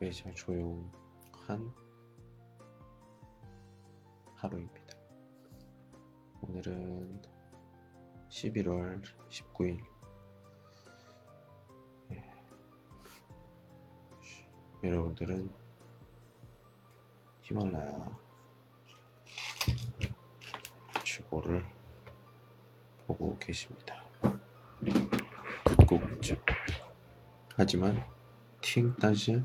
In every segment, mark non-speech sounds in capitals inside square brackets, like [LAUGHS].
매자 조용한 하루입니다. 오늘은 11월 19일 예. 여러분들은 히말라야 지구를 보고 계십니다. 북극 하지만 팅 따지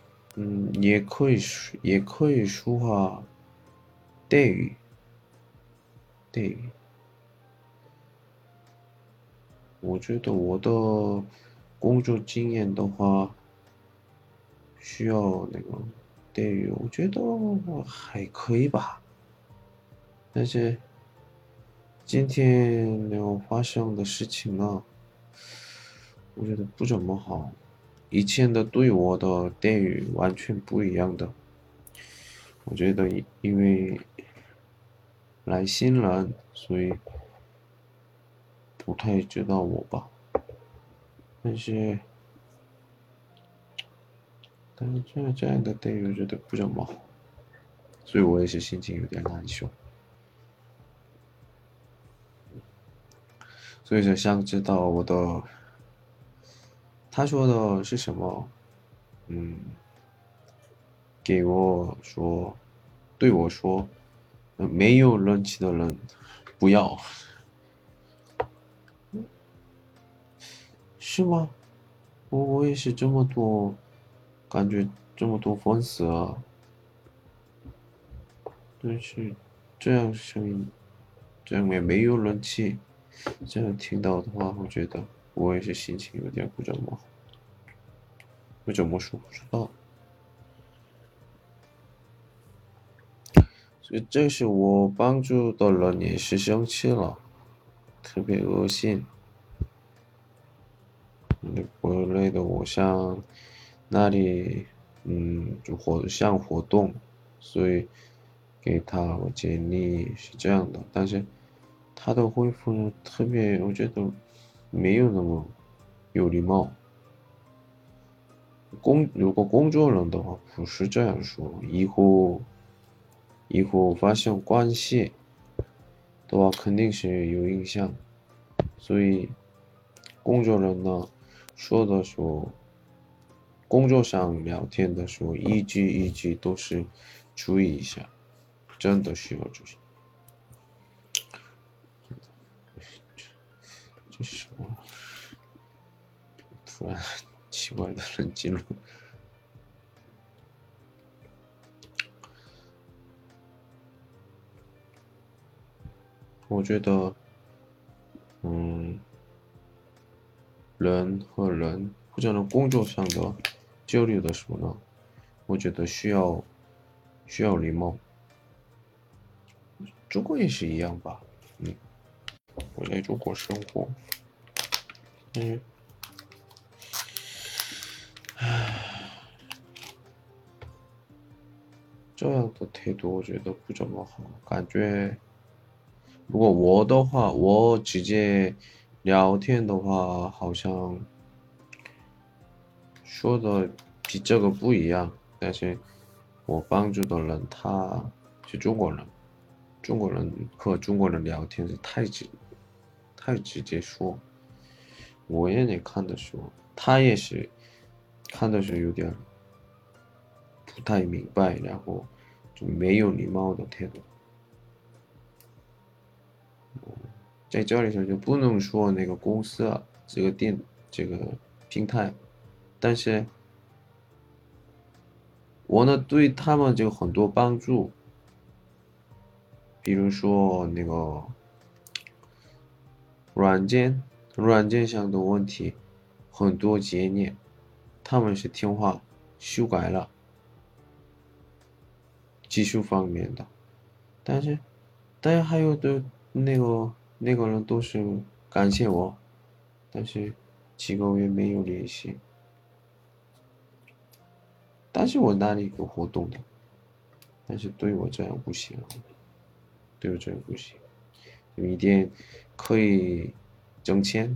嗯，也可以说也可以说话待遇，待遇。我觉得我的工作经验的话，需要那个待遇，我觉得还可以吧。但是今天没有发生的事情呢，我觉得不怎么好。以前的对我的待遇完全不一样的。我觉得因为来新人，所以不太知道我吧。但是，但是这样这样的待遇我觉得不怎么好，所以我也是心情有点难受。所以说想知道我的，他说的是什么？嗯，给我说，对我说，没有人气的人不要，是吗？我我也是这么多，感觉这么多粉丝啊，但是这样声音，这样也没有人气。这样听到的话，我觉得我也是心情有点不怎么好，不怎么说不知道。所以这是我帮助的人也是生气了，特别恶心。国内的我像那里，嗯，就活像活动，所以给他我建议是这样的，但是。他的回复，特别我觉得没有那么有礼貌。工如果工作人的话，不是这样说。以后以后发生关系的话，肯定是有影响。所以工作人呢说的时候，工作上聊天的时候，一句一句都是注意一下，真的需要注意。什么？突然 奇怪的人进入。我觉得，嗯，人和人或者工作上的交流的什么呢？我觉得需要需要礼貌。中国也是一样吧，嗯，我在中国生活，嗯。这样的态度我觉得不怎么好，感觉。如果我的话，我直接聊天的话，好像说的比这个不一样。但是我帮助的人他是中国人，中国人和中国人聊天是太直，太直接说。我也得看的时候，他也是看的时候有点不太明白，然后就没有礼貌的态度。在这里头就不能说那个公司啊，这个店这个平台，但是我呢对他们就很多帮助，比如说那个软件软件上的问题，很多节点他们是听话修改了，技术方面的，但是但是还有的那个。那个人都是感谢我，但是几个月没有联系。但是我那里有活动的，但是对我这样不行，对我这样不行，有一点可以挣钱。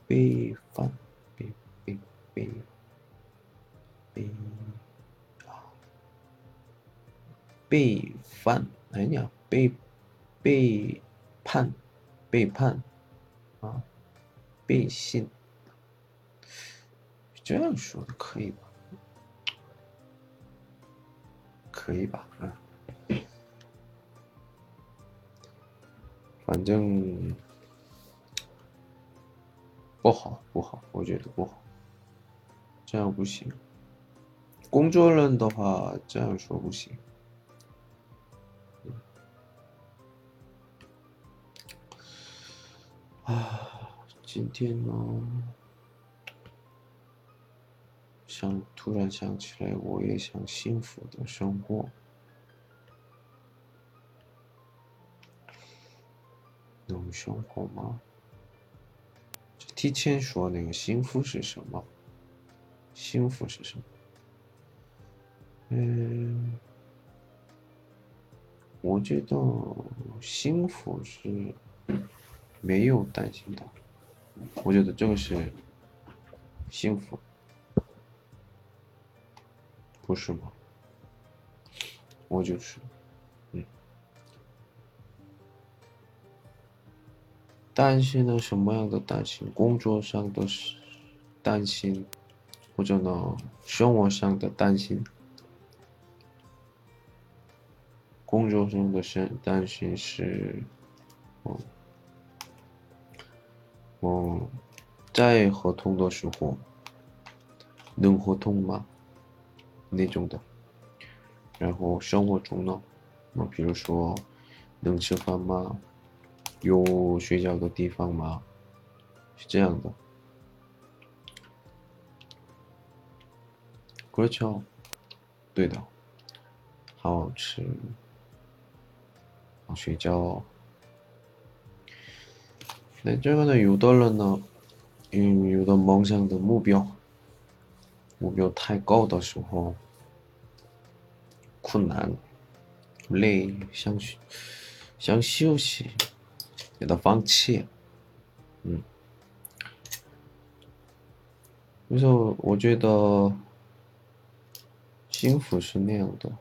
陪陪伴，陪陪陪陪。背叛，哎呀，背背叛，背叛啊，背信，这样说的可以吧？可以吧？啊，反正 不好，不好，我觉得不好，这样不行。工作人的话，这样说不行。啊，今天呢，想突然想起来，我也想幸福的生活，能生活吗？提前说那个幸福是什么？幸福是什么？嗯，我觉得幸福是。没有担心的，我觉得这个是幸福，不是吗？我就是，担心呢什么样的担心？工作上的担心，或者呢生活上的担心？工作上的是担心是，嗯。哦，在合同的时候能合同吗？那种的。然后生活中呢，那比如说能吃饭吗？有睡觉的地方吗？是这样的。그렇죠对的，好好吃，好睡觉。那这个呢，有的人呢，嗯，有的梦想的目标，目标太高的时候，困难，累，想想休息， 给他放弃，嗯，就是我觉得，幸福是那样的，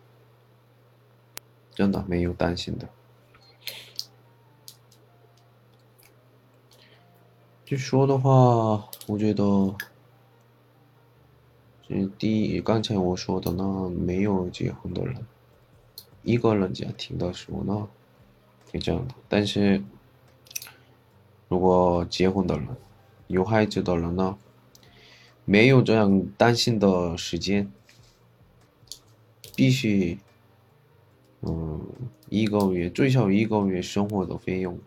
真的没有担心的。据说的话，我觉得，这第一，刚才我说的那，没有结婚的人，一个人家庭的时候呢，是这样的。但是，如果结婚的人，有孩子的人呢，没有这样担心的时间，必须，嗯，一个月最少一个月生活的费用，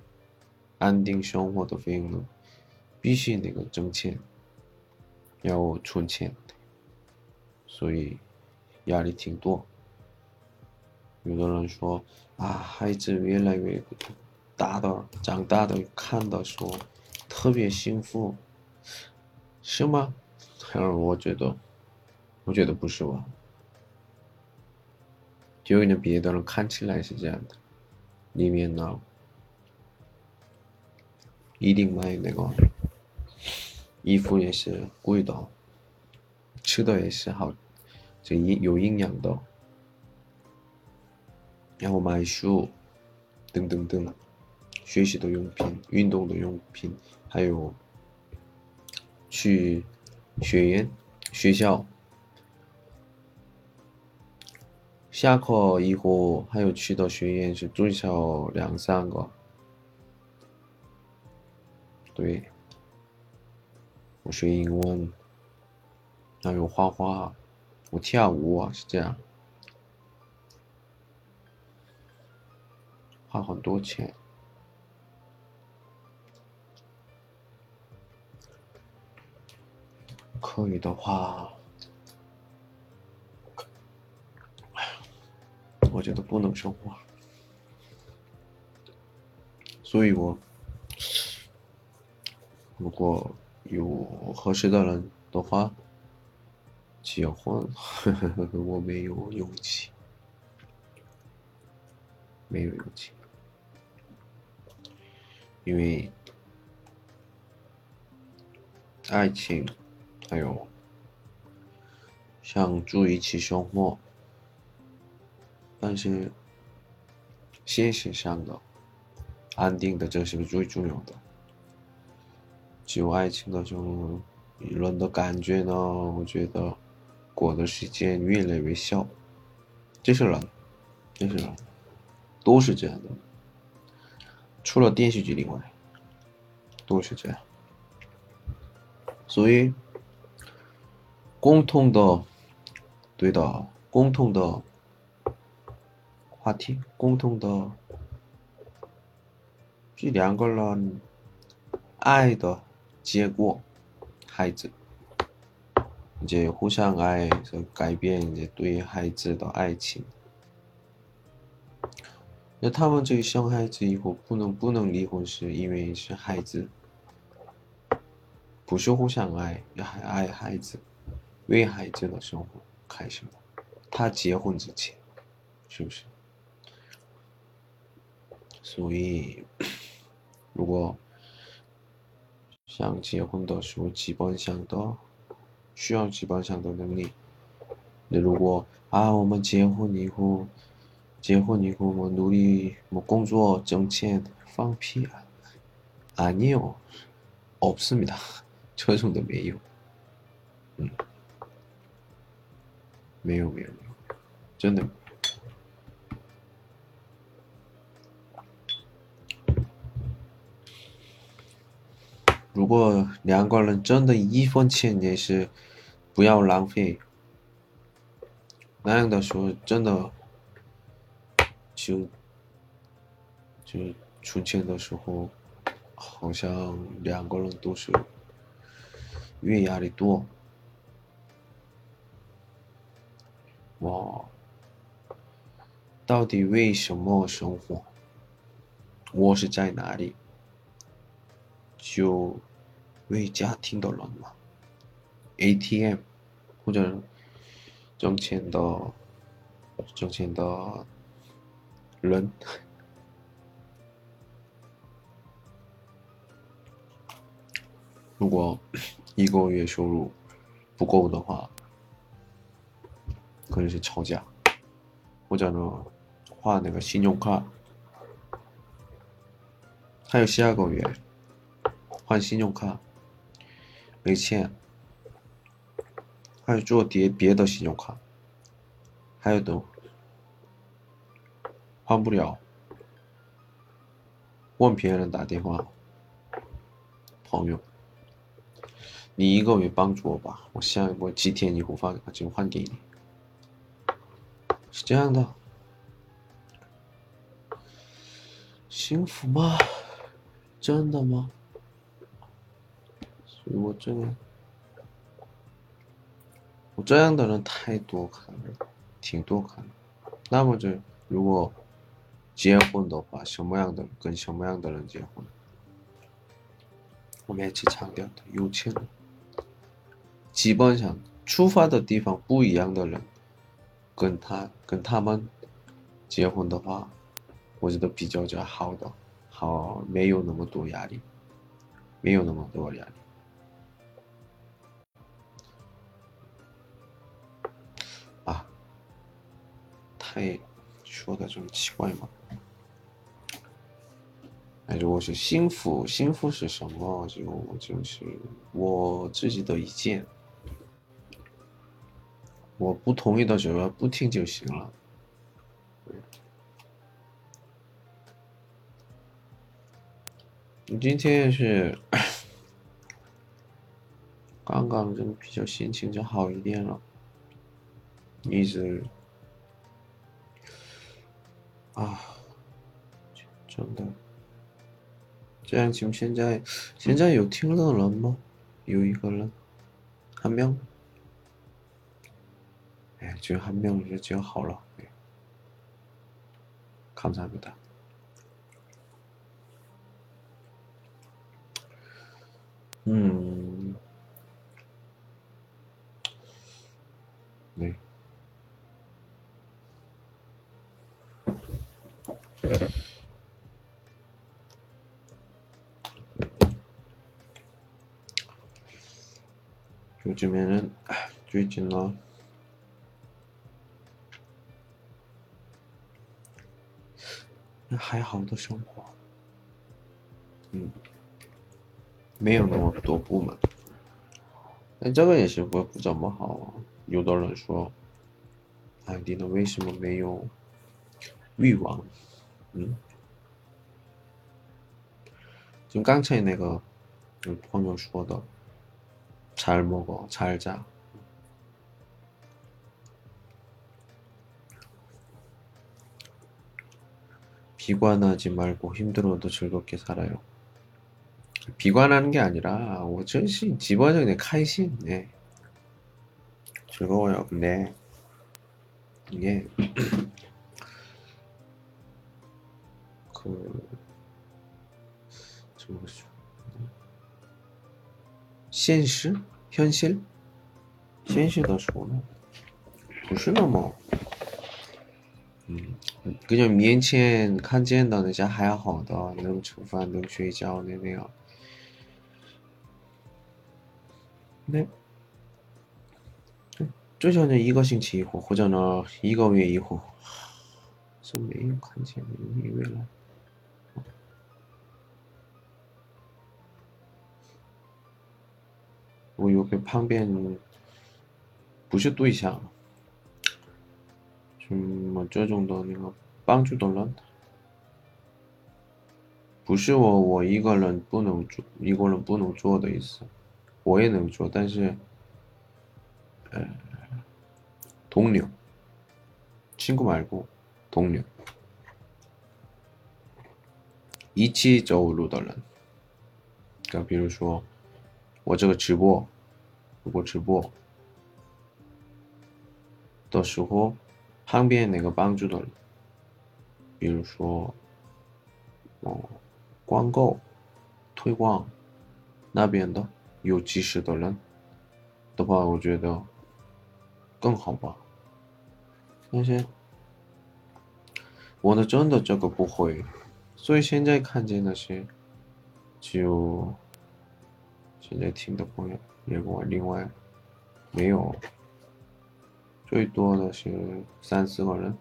安定生活的费用呢。必须那个挣钱，要存钱，所以压力挺多。有的人说啊，孩子越来越大的，长大的看的时候特别幸福，是吗？嗯，我觉得，我觉得不是吧？就因为别的人看起来是这样的，里面呢一定买那个。衣服也是贵的，吃的也是好，这营有营养的，然后买书，等等等等，学习的用品、运动的用品，还有去学院、学校，下课以后还有去的学院是最少两三个，对。我学英文，还有画画，我跳舞啊，是这样，花很多钱。可以的话，我觉得不能生活，所以我如果。有合适的人的话，结婚，[LAUGHS] 我没有勇气，没有勇气，因为爱情还有像住一起生活，但是现实上的安定的这是最重要的。只有爱情的这种人的感觉呢，我觉得过的时间越来越小。这是人，这是人，都是这样的，除了电视剧以外，都是这样。所以，共同的，对的，共同的话题，共同的，这两个人爱的。结果，孩子，이제互相爱，改变이제对孩子的爱情。那他们这个生孩子以后不能不能离婚，是因为是孩子，不是互相爱，要还爱孩子， 为孩子的生活开始。他结婚之前，是不是？所以，如果。想结婚的时候，基本上的需要基本上的能力。那如果啊，我们结婚以后，结婚以后我努力我工作挣钱，放屁啊！아니요없습니다[LAUGHS] 这种都没有。嗯， 没有没有没有，真的。如果两个人真的一分钱也是不要浪费，那样的时候真的就就出钱的时候，好像两个人都是越压力多。我，到底为什么生活？我是在哪里？就为家庭的人嘛，ATM 或者挣钱的挣钱的人，[LAUGHS] 如果一个月收入不够的话，可能是吵架，或者呢花那个信用卡，还有下个月换信用卡。没钱，还有做别别的信用卡，还有都换不了，问别人打电话，朋友。你一个月帮助我吧，我下我几天以后发就还给你，是这样的，幸福吗？真的吗？所以我真的，我这样的人太多看了，挺多看的。那么就如果结婚的话，什么样的跟什么样的人结婚？我们一起强调的有钱人。基本上出发的地方不一样的人，跟他跟他们结婚的话，我觉得比较较好的，好没有那么多压力，没有那么多压力。啊，太说的这么奇怪吗？哎，如果是幸福，幸福是什么？就就是我自己的意见。我不同意的时候不听就行了。你今天是刚刚就比较心情就好一点了，一直啊，真的，这样就现在现在有听的人吗？有一个人，还没有。 예, 지금 한 명을 지금 하러 예. 감사합니다. 음, 네. 요즘에는 最近呢还好的生活，嗯，没有那么多不满。那这个也是不不怎么好。有的人说：“哎，你呢？为什么没有欲望？”嗯，就刚才那个朋友说的，잘먹어잘 자。 비관하지 말고 힘들어도 즐겁게 살아요. 비관하는 게 아니라 어쩐시 집어적인 카이신 네. 즐거워요. 근데 이게 [CLEARS THROAT] 그 뭐죠? 现实 현실 现实的说呢不是那么 음, 跟你面前看见的那些还要好的，能吃饭能睡觉的那样。那最少呢一个星期一回，或者呢一个月一回，是没有看见的月了。我有个旁边不是对象。 嗯，这种的那个帮助的人，不是我我一个人不能做，一个人不能做的意思，我也能做，但是，呃，同僚，친구말고同僚，一起走路的人，就比如说我这个直播，如果直播的时候。 旁边那个帮助的，比如说，哦，广告推广那边的有及时的人的话，我觉得更好吧。那些我的真的这个不会，所以现在看见那些就现在听的朋友，另外另外没有。最多的是三四个人，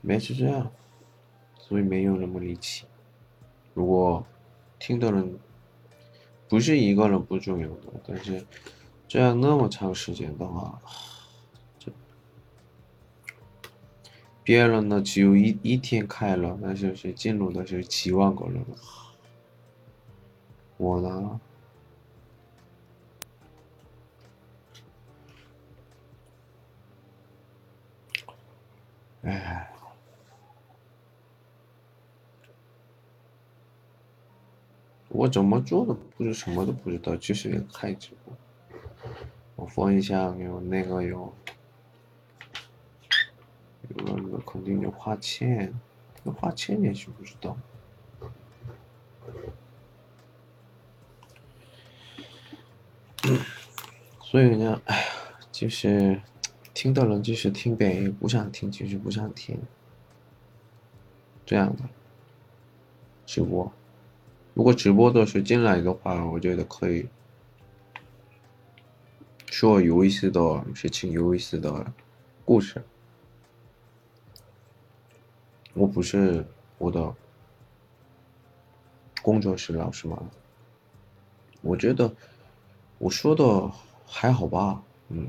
没是这样，所以没有那么离奇。如果听的人不是一个人不重要的，但是这样那么长时间的话，这别人呢只有一一天开了，那就是进入的是七万个人了，我呢？哎，我怎么做的不是什么都不知道，就是开直播。我分享有那个有，有那个肯定有花钱，要花钱也许不知道。所以呢，哎呀，就是。听的人继续听呗，不想听继续不想听，这样的直播。如果直播的时候进来的话，我觉得可以说有意思的事情，有意思的故事。我不是我的工作室老师吗？我觉得我说的还好吧，嗯。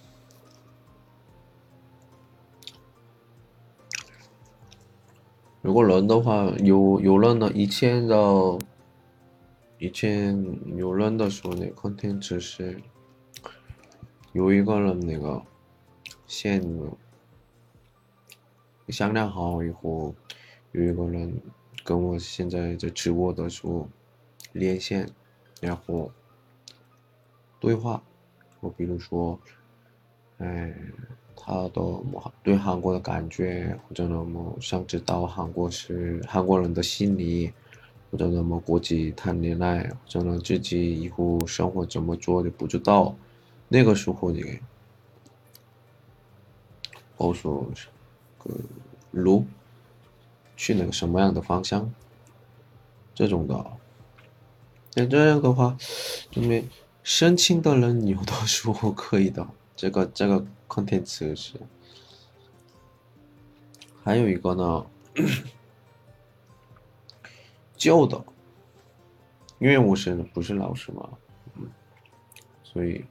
如果人的话，有有人的，以前的，以前有人的时候，那 content 是有一个人那个先商量好以后，有一个人跟我现在在直播的时候连线，然后对话，我比如说，哎。他的对韩国的感觉，或者那么想知道韩国是韩国人的心理，或者那么国际谈恋爱，或者呢自己以后生活怎么做的不知道，那个时候你，告诉个路，去那个什么样的方向，这种的，那这样的话，因为申请的人有的时候可以的，这个这个。 컨텐츠是，还有一个呢，[COUGHS] 旧的，因为我是不是老师嘛，嗯，所以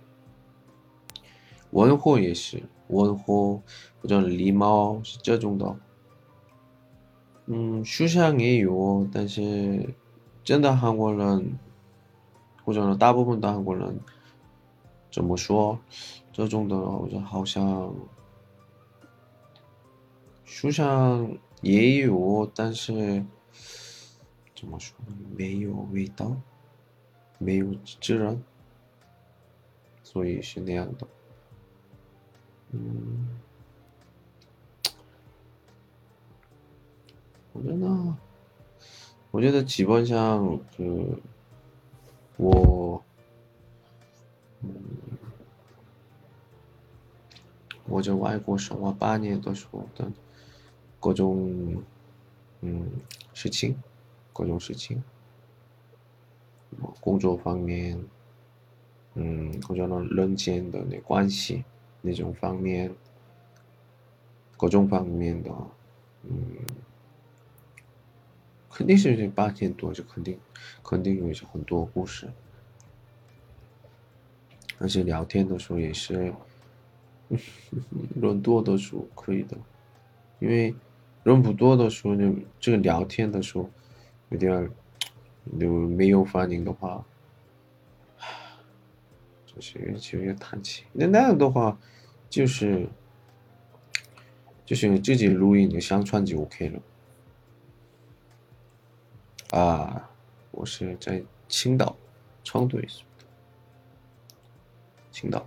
问候也是问候或者礼貌是这种的，嗯，书上也有，但是真的韩国人或者大部分的韩国人 怎么说？这种的，我觉得好像书上也有，但是怎么说呢？没有味道，没有自然，所以是那样的。嗯，我觉得，我觉得基本上就我，我在外国生活八年的时候的各种嗯事情，各种事情，工作方面，嗯，或者呢人间的那关系那种方面，各种方面的，嗯，肯定是这八年多，就肯定肯定有很多故事，而且聊天的时候也是。人多的时候可以的，因为人不多的时候，就这个聊天的时候有点就没有反应的话，就是就有叹气。那那样的话，就是就是自己录音你上传就 OK 了。啊，我是在青岛，昌队是，青岛。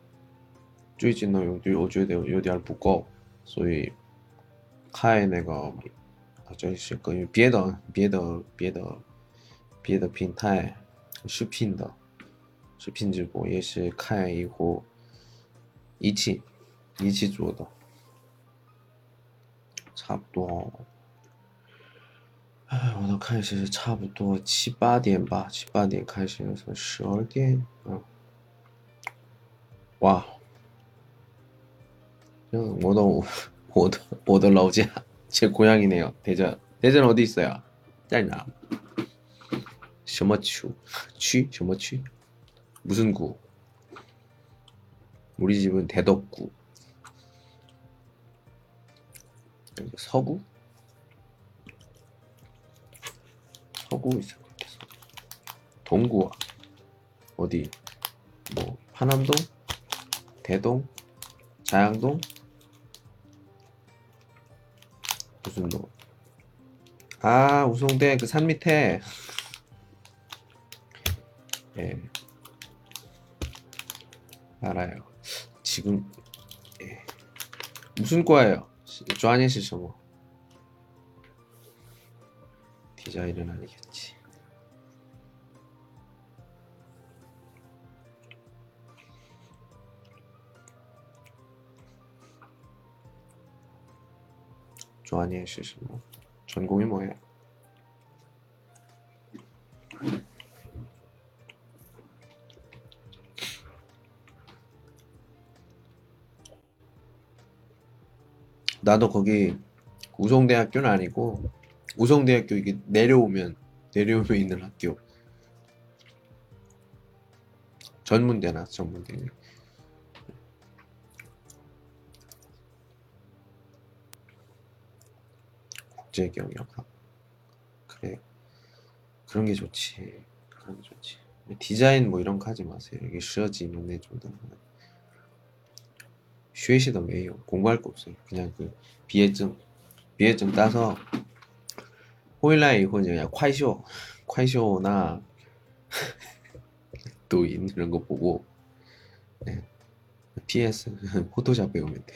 最近呢有有有点不够，所以开那个就是关于别的别的别的别的平台视频的，视频直播也是看以后一起一起做的，差不多。哎，我都开始差不多七八点吧，七八点开始，十二点，嗯，哇。 我的我的我的老家제 고향이네요. 대전. 대전 어디 있어요? 짤나. 什么区? 취? 什么区? 무슨 구? 우리 집은 대덕구. 서구? 서구 있어. 동구와 어디? 뭐 파남동? 대동? 자양동? 무슨 뭐? 아 우송대 그 산 밑에 예 알아요 지금 예. 무슨 과예요? 좋아하시죠 뭐 디자인은 아니겠지 좋아하는 시시 뭐. 전공이 뭐예요? 나도 거기 우성대학교는 아니고 우성대학교 이게 내려오면 내려오면 있는 학교. 전문대나 전문대 국제 경영학 그래. 그런 게 좋지. 그런 게 좋지. 디자인 뭐 이런 거 하지 마세요. 이게 쉬어지면 내 정도 쉬시도 매요. 공부할 거 없어요. 그냥 그 비회증 비회증 따서 호일라이 이후 그냥 콰이쇼 콰이쇼나 [LAUGHS] 도인 이런 거 보고 네. PS 포토샵 배우면 돼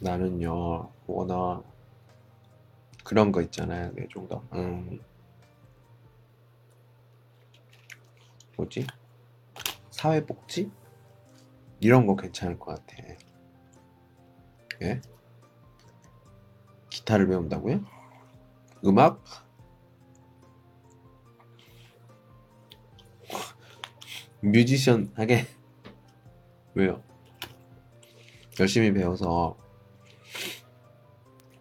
나는요 워낙 그런 거 있잖아요. 네 정도 음. 뭐지? 사회복지? 이런 거 괜찮을 것 같아. 예? 기타를 배운다고요? 음악? 뮤지션 하게. [LAUGHS] 왜요? 열심히 배워서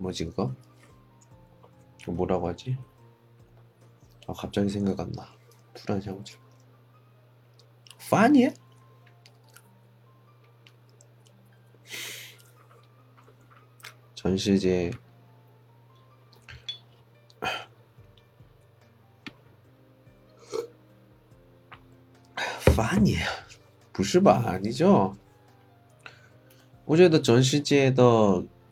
뭐지 그거? 뭐라고 하지? 아 갑자기 생각 안 나. 불안 샤오지. 파니에? 전시제 파니不是吧 아니죠? 我觉得전시제的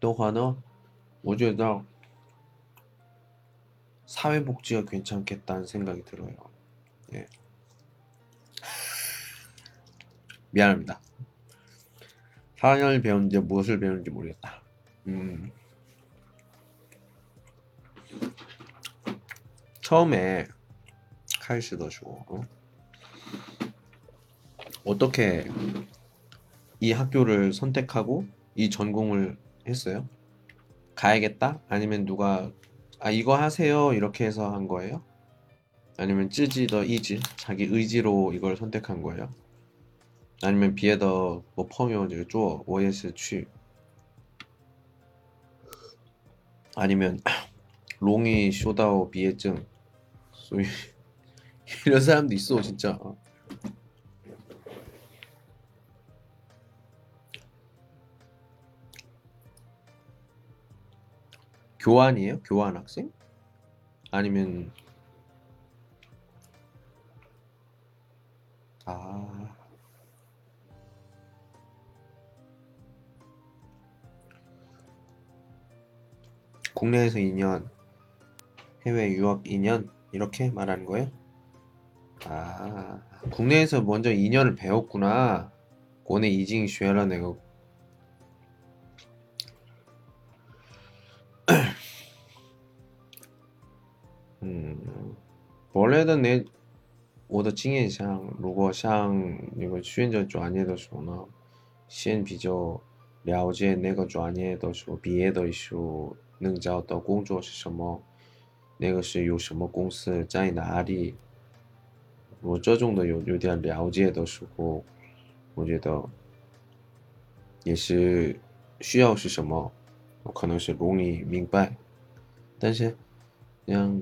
的话呢，我觉得사회복지가괜찮겠다는생각이들어요 예， 미안합니다 사냥을배운지무엇을배우는지모르겠다음 처음에开始的时候 어? 어떻게 이 학교를 선택하고 이 전공을 했어요? 가야겠다? 아니면 누가 아 이거 하세요 이렇게 해서 한 거예요? 아니면 찌지 더 이지 자기 의지로 이걸 선택한 거예요? 아니면 비에 더 뭐 펑요 쪼 워예스 취 아니면 [CLEARS THROAT] 롱이 쇼다오 비해증 소위 [LAUGHS] 이런 사람도 있어 진짜 교환이에요? 교환 학생? 아니면 아 국내에서 2년 해외 유학 2년 이렇게 말하는 거예요? 아, 국내에서 먼저 2년을 배웠구나. 고내 이징 쉐라 내가 嗯，国内的那，我的经验上，如果像你们选择专业的时候呢，先比较了解那个专业的时候，毕业的时候，能找到工作是什么，那个是有什么公司在哪里。我这种的有有点了解的时候，我觉得。也是需要是什么，我可能是容易明白，但是，你像。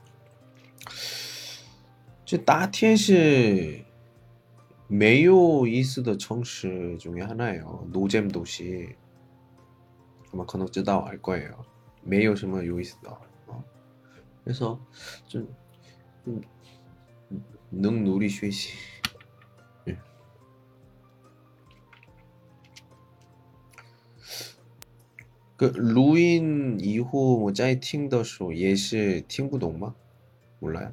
这大天是没有意思的城市 중에 하나예요. 노잼 도시. 아마 可能知道알 거예요. 没有什么有意思的. 어. 그래서 좀, 좀能努力学习。嗯，个录音以后我在听的时候也是听不懂吗？몰라 요？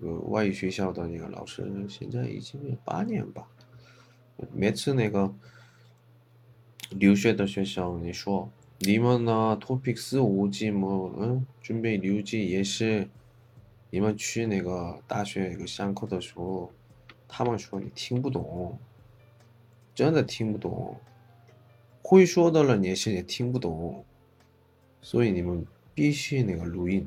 个外语学校的那个老师，现在已经八年吧。每次那个留学的学校，你说你们呢？토픽四五级么？嗯，准备留级也是，你们去那个大学上课的时候，他们说你听不懂。真的听不懂，会说的人也是也听不懂，所以你们必须那个录音，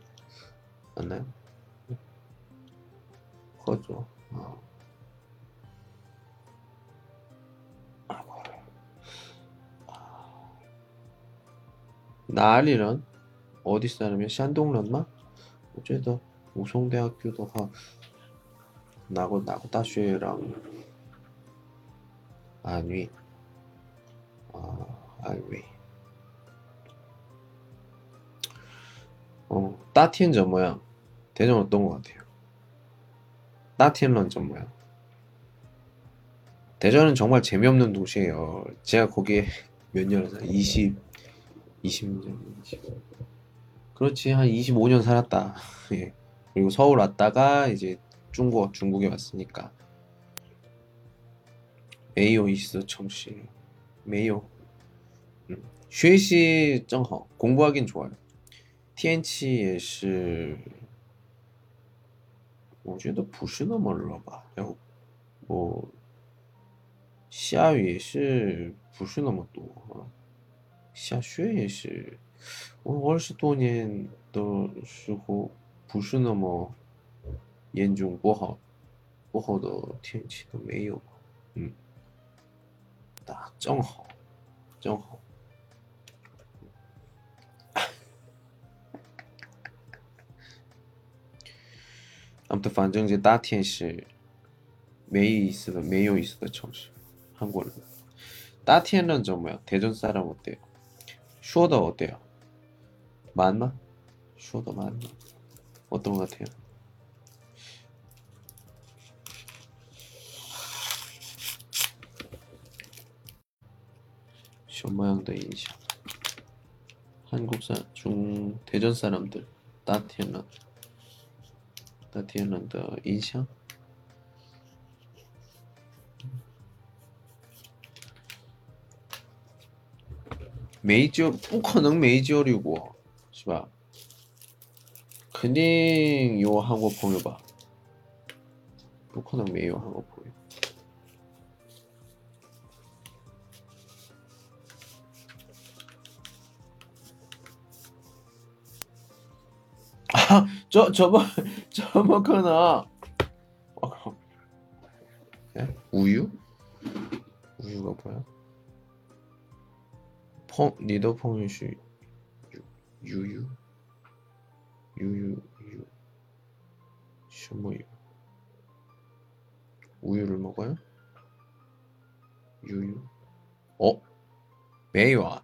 맞나요? 커죠. 어. 나리런 어디 사람이야? 샨동런마? 어제도 우송대학교도 가 나고 나고 다슈랑 안위 아 안위 어 따티엔저 뭐야? 대전 어떤 것 같아요? 따티엔런 저 뭐야? 대전은 정말 재미없는 도시예요. 제가 거기에 [LAUGHS] 몇 년을 20 20년, 20. 그렇지 한 25년 살았다. [LAUGHS] 예. 그리고 서울 왔다가 이제 중국 중국에 왔으니까 메이오 이스 청시 메이오 음. 学习正好 공부하긴 좋아요. 天气也是 我觉得不是那么热吧然后我下雨也是不是那么多啊下雪也是，我二十多年的时候不是那么严重不好，不好的天气都没有，嗯，打正好，正好。 아무튼 반정 이제 따티엔시 메이 있으다 메이오 있으다 정시 한국어로 따티엔은 저 뭐야 대전 사람 어때요? 쇼더 어때요? 맞나? 쇼더 맞나? 어떤 것 같아요? 쇼모양도 인식 한국 사중 대전 사람들 따티엔은 那天人的影响。没救，不可能没交流过，是吧？肯定有韩国朋友吧？不可能没有韩国朋友。 저, 저, 저번, 저번 코너. 예? 우유? 우유가 뭐야? 펑, 리더 펑유슈, 유유? 유유, 유. 슈무유. 우유를 먹어요? 유유? 어? 매와.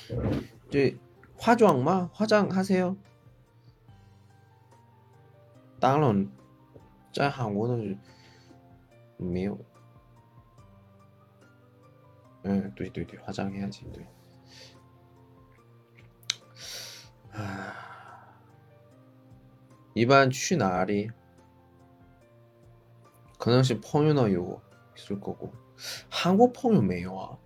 这化妆吗？化妆하세요？当然，在韩国的没有。嗯，对对对，化妆해야지对。啊，一般去哪里？可能是朋友那有있을거고韩国朋友没有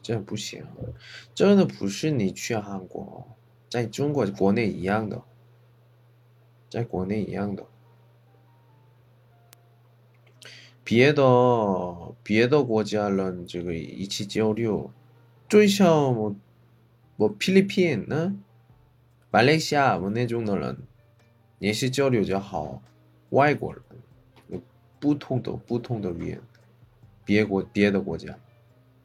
唉，这不行，真的不是你去韩国，在中国国内一样的。在国内一样的，别的别的国家人这个一起交流，最少我我菲律宾呢，马来西亚我那种的人也是交流就好，外国人，不同的不同的语言，别国别的国家，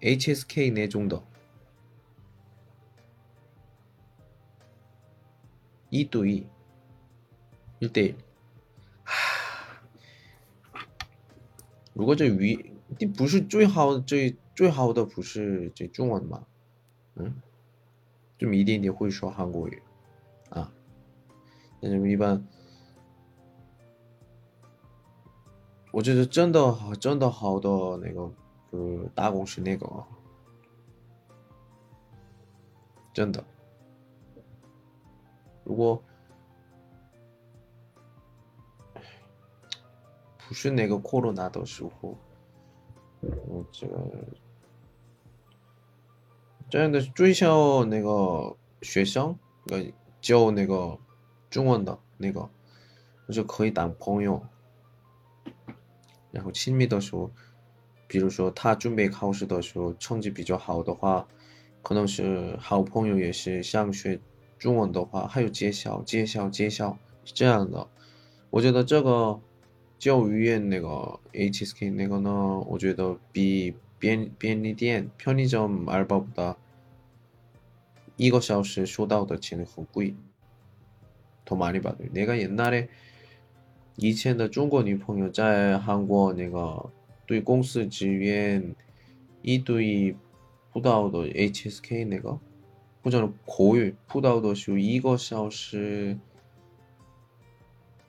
HSK 내종 더， 一对一，一对一。如果这语你不是最好最最好的不是这中文吗？嗯，这么一点点会说韩国语啊？那什么一般？我觉得真的好，真的好的那个 呃大公司那个，真的，如果。不是那个 corona 的时候，嗯，这个这样的追校那个学生，呃，教那个中文的那个，就可以当朋友。然后亲密的时候， 比如说他准备考试的时候成绩比较好的话，可能是好朋友，也是想学中文的话，还有介绍介绍介绍是这样的。我觉得这个。教语言那个 HSK 那个呢，我觉得比便便利店、편의점알바보다一个小时收到的钱很贵，더많이받아요내가옛날에以前的中国女朋友在韩国那个 对公司职员一对辅导的 HSK 那个或者口语辅导的时候一个小时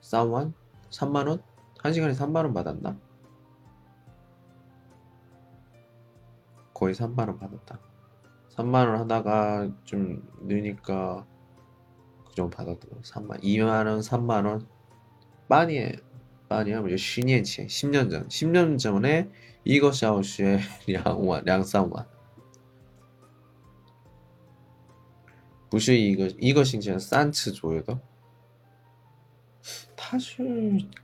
三万三万원1시간에 3만원 받았나? 거의 3만원 받았다 3만원 하다가 좀 느니까 그 정도 받았던 3만 2만원 3만원 빠니에 빠니야 10年前 10년 전 10년 전에 이거 샤오슈에 2万 2,3万 不是一个一个星期三次左右的他是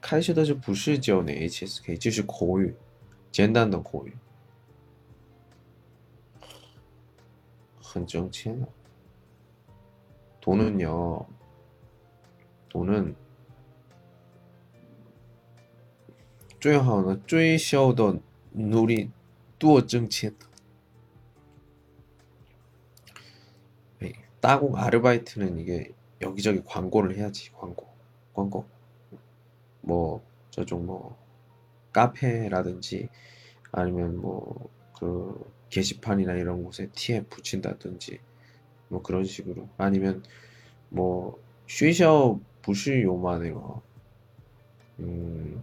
开设的是不是教那 HSK，就是口语，简单的口语，很挣钱的。돈은요돈은 最好呢，最小的努力多挣钱。 따곡 아르바이트는 이게 여기저기 광고를 해야지 광고 광고 뭐 저쪽 뭐 카페라든지 아니면 뭐 그 게시판이나 이런 곳에 티에 붙인다든지 뭐 그런 식으로 아니면 뭐 쉬셔 부시 요만한 거 음,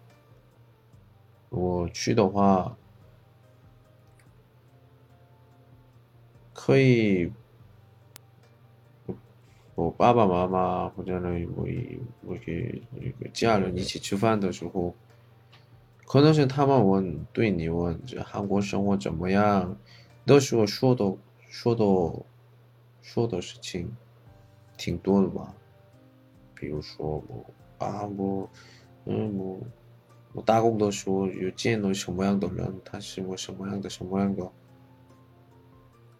我去的话，可以我爸爸妈妈或者呢，我我给家人一起吃饭的时候，可能是他们问对你问这韩国生活怎么样，的时候说的说的说的事情挺多的吧。比如说我啊我嗯我 我打工的时候有见到什么样的人，他是我什么样的什么样的，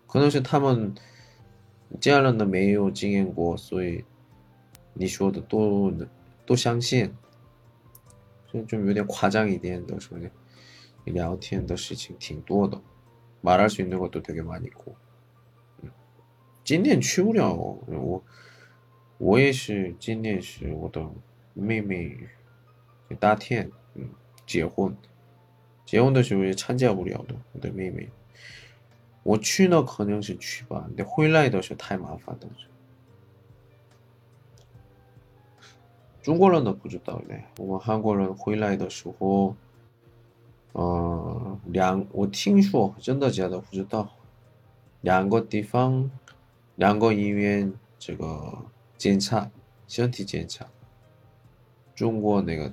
可能是他们。家人呢没有经验过，所以你说的都都相信，所以就有点夸张一点的说的，聊天的事情挺多的，말할수있는것도되게많이 고， 今年去不了，我我也是今年是我的妹妹大天 嗯结婚，结婚的时候也参加不了的，我的妹妹。我去呢，肯定是去吧。你回来的时候太麻烦了。中国人都不知道嘞。我们韩国人回来的时候，嗯，两我听说，真的假的不知道。两个地方，两个医院这个检查身体检查，中国那个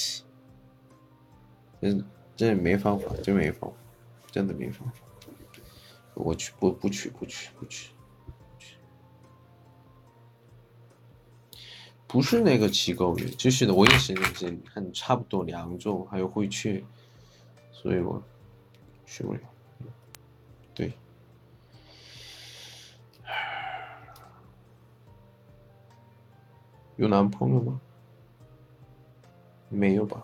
真真没方法，真没方法，真的没方法。我去不不去不去不去，不是那个机构的，就是的，我也是那些看差不多两种还有会去，所以我去不了。对，有男朋友吗？没有吧？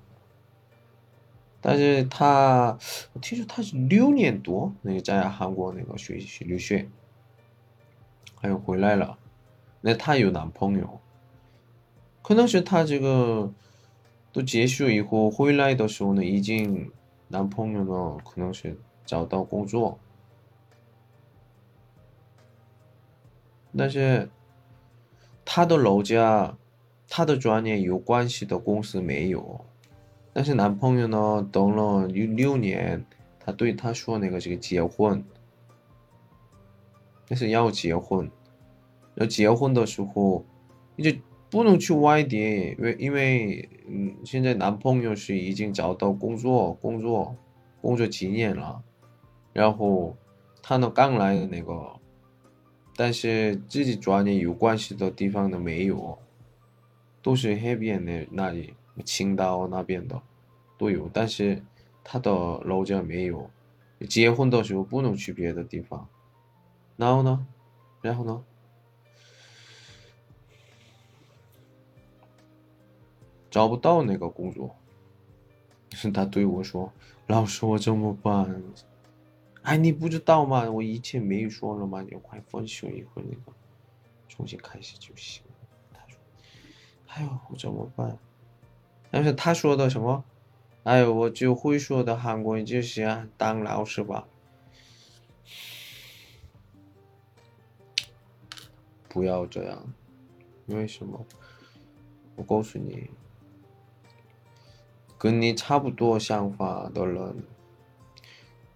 但是他，我听说他是六年多那个在韩国那个学习留学，还有回来了。那她有男朋友，可能是她这个都结束以后回来的时候呢，已经男朋友呢可能是找到工作，但是她的老家，她的专业有关系的公司没有，但是男朋友呢等了六六年 他对他说那个这个结婚，但是要结婚，要结婚的时候，你就不能去外地，因为因为嗯，现在男朋友是已经找到工作，工作，工作几年了，然后他呢刚来的那个，但是自己专业有关系的地方呢没有，都是海边的那里， 青岛那边的都有，但是他的老家没有，结婚的时候不能去别的地方，然后呢，然后呢？找不到那个工作，[LAUGHS] 他对我说：“老师，我怎么办？”哎，你不知道吗？我以前没说了吗？你快分手以后那个重新开始就行。他说：“哎呦，我怎么办？”但是他说的什么？哎，我就会说的韩国语就是啊，当老师吧。不要这样，为什么？我告诉你。跟你差不多想法的人，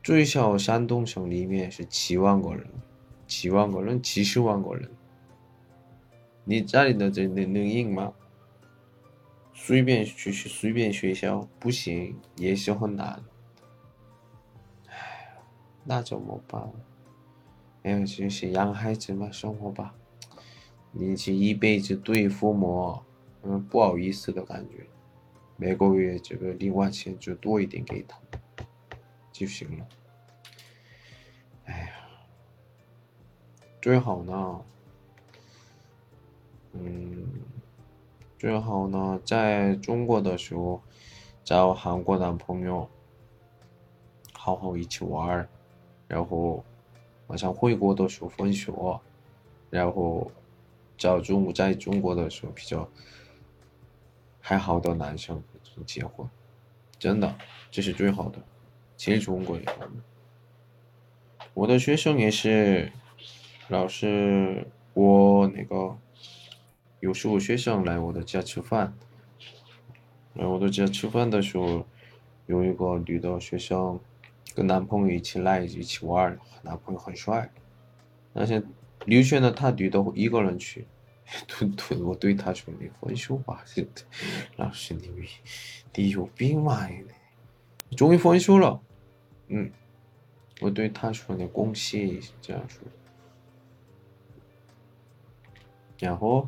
最少山东省里面是七万个人，七万个人，七十万个人。你家里的这能能赢吗？随便去去随便学校不行，也是很难。哎，那怎么办？哎呀，就是养孩子嘛，生活吧。你这一辈子对父母，嗯，不好意思的感觉。每个月这个零花钱就多一点给他就行了。哎呀，最好呢，嗯，最好呢，在中国的时候找韩国男朋友，好好一起玩儿，然后马上回国的时候分手，然后找中在中国的时候比较。还好的男生结婚，真的这是最好的。其实中国也，我的学生也是，老师，我那个有时候学生来我的家吃饭，来我的家吃饭的时候，有一个女的学生跟男朋友一起来一起玩，男朋友很帅，那些留学的他女的一个人去。[LAUGHS] 对对，我对他说：“你分手吧，老师，你你有病吗？你终于分手了。”嗯，我对他说：“你恭喜。”这样说。然后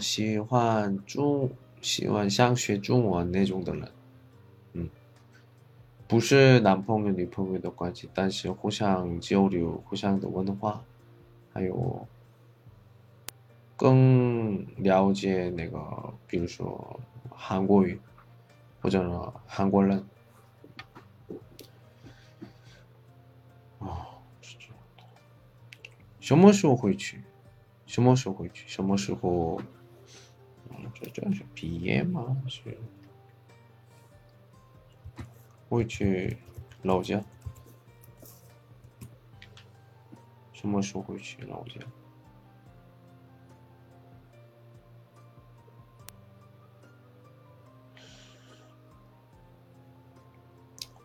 喜欢中。喜欢像学中文那种的人，嗯，不是男朋友女朋友的关系，但是互相交流、互相的文化，还有更了解那个，比如说韩国语 或者韩国人。哦，是这样的。什么时候回去？什么时候回去？什么时候？这这是毕业吗？是回去老家？什么时候回去老家？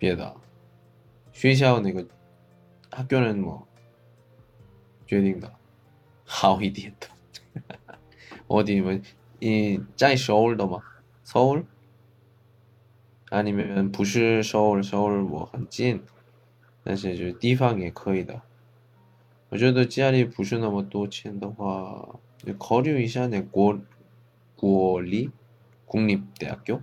别的学校那个학교는뭐决定的好一点的어디면이자서울的吗서울아니면不是서울서울我很近但是就是地方也可以的我觉得家里不是那么多钱的话考虑一下那国国立국립대학교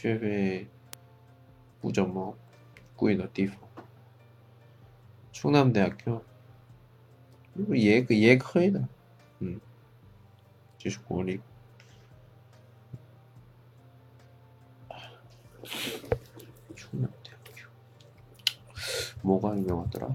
学费不怎么贵的地方，충남대학교也也可以的，嗯，就是国立。충남대학교뭐가유명하더라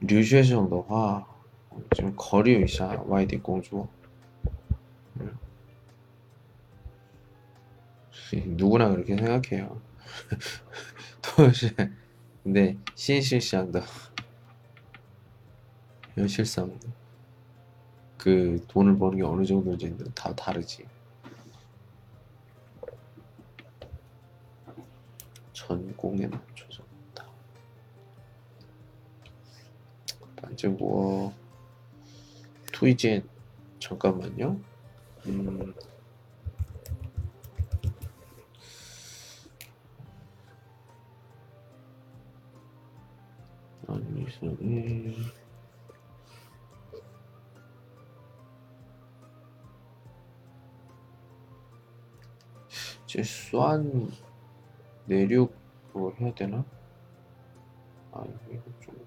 留学生的话，就考虑一下外地工作。嗯，누구나그렇게생각해요[LAUGHS] 都是，对，现实上的，현실상그돈을버는게어느정도인지는다다르지 전공에 맞춰 반제고어 투이제 잠깐만요. 음. 아니서 음. 제 수안 내륙으로 해야 되나? 아 이거 좀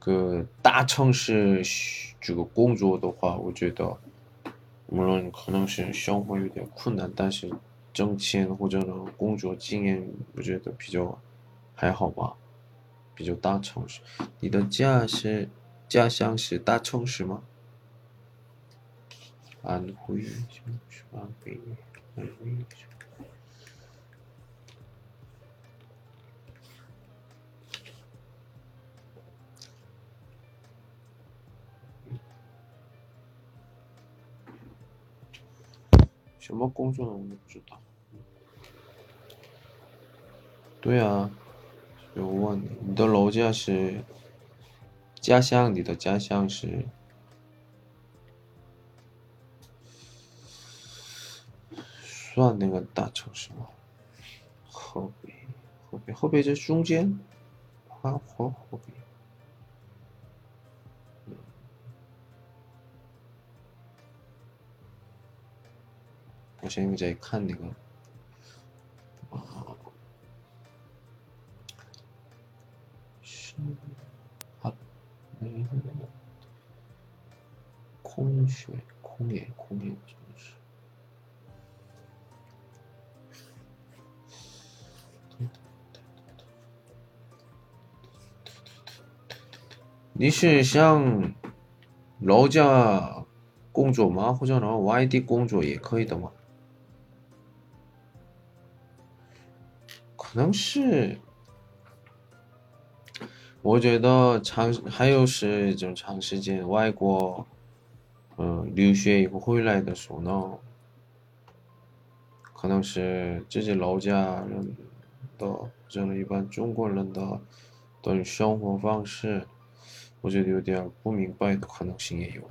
个大城市这个工作的话，我觉得，无论可能是生活有点困难，但是挣钱或者呢工作经验，我觉得比较还好吧，比较大城市。你的家是家乡是大城市吗？安徽，安徽，安徽。什么工作呢？我不知道。对啊，我问你，你的楼家是家乡？你的家乡是？算那个大城市吗？河北，河北，河北这中间，花河河北。我现在在看那个啊，是啊，嗯，空穴，空眼，空眼城市。你是想老家工作吗？或者呢外地工作也可以的吗？ 可能是，我觉得长还有是这种长时间外国，嗯，留学以后回来的时候呢，可能是自己老家人的，这种一般中国人的的生活方式。我觉得有点不明白的可能性也有，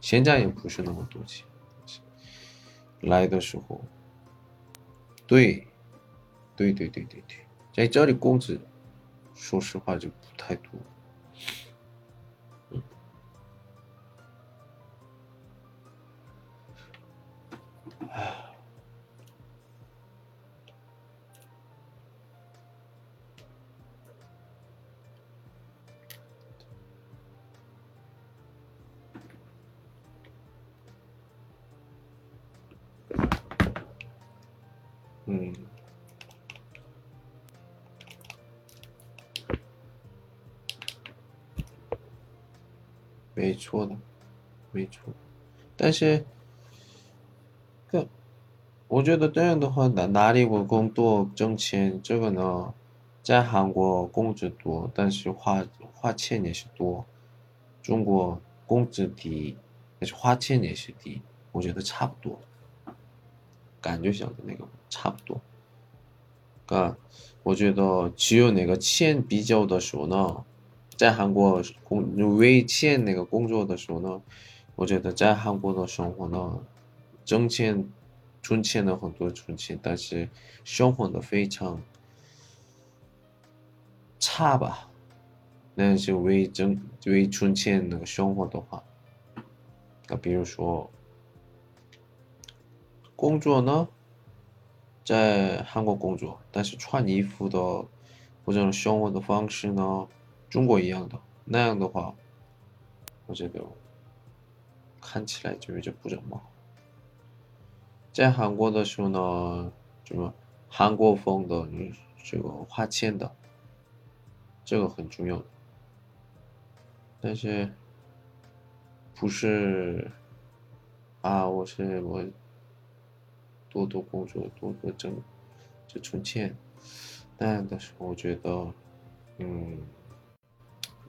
现在也不是那么多钱。来的时候，对，对对对对对，在这里工资，说实话就不太多。错的，没错，但是。我觉得这样的话，哪哪里我工作挣钱，这个呢，在韩国工资多，但是花花钱也是多。中国工资低，但是花钱也是低，我觉得差不多。感觉上的那个差不多。啊，我觉得只有那个钱比较的时候呢， 在韩国工为钱那个工作的时候呢，我觉得在韩国的生活呢，挣钱。存钱了很多存钱，但是生活的非常差吧？那是为挣为存钱那个生活的话，那比如说工作呢，在韩国工作，但是穿衣服的或者生活的方式呢，中国一样的，那样的话，我觉得看起来就有点不怎么。在韩国的时候呢，什么韩国风的，这个花钱的，这个很重要。但是不是啊？我是我多多工作，多多挣，就存钱。那样的时候，我觉得嗯，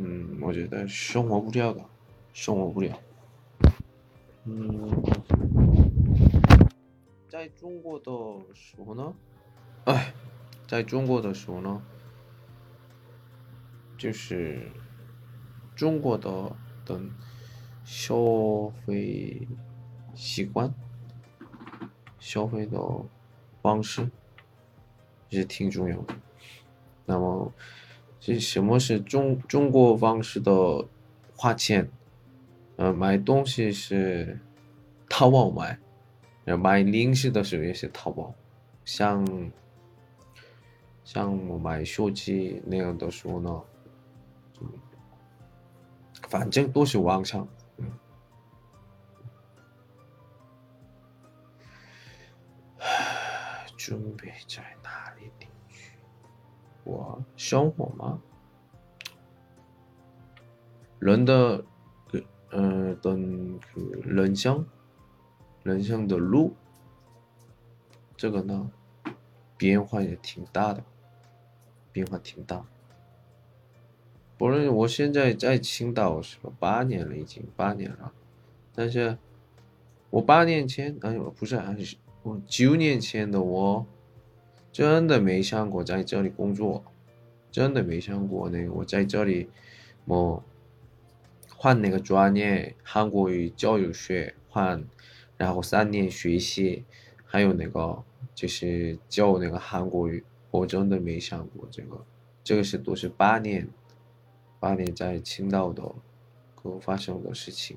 嗯，我觉得生活不了的，生活不了。嗯，在中国的时候呢，哎，在中国的时候呢。就是中国的的消费习惯，消费的方式也挺重要的。那么，这什么是中中国方式的花钱？呃，买东西是淘宝买，然后买零食的时候也是淘宝。像像我买手机那样的时候呢，反正都是网上。准备在哪里定居？ 我生活吗？人的呃等人生，人生的路，这个呢变化也挺大的，变化挺大。不论，我现在在青岛是吧？八年了，已经八年了。但是，我八年前哎，不是，还是。九年前的我，真的没想过在这里工作，真的没想过那个我在这里，么换那个专业，韩国语教育学换，然后三年学习，还有那个就是教那个韩国语，我真的没想过这个，这个是都是八年，八年在青岛的，可发生的事情。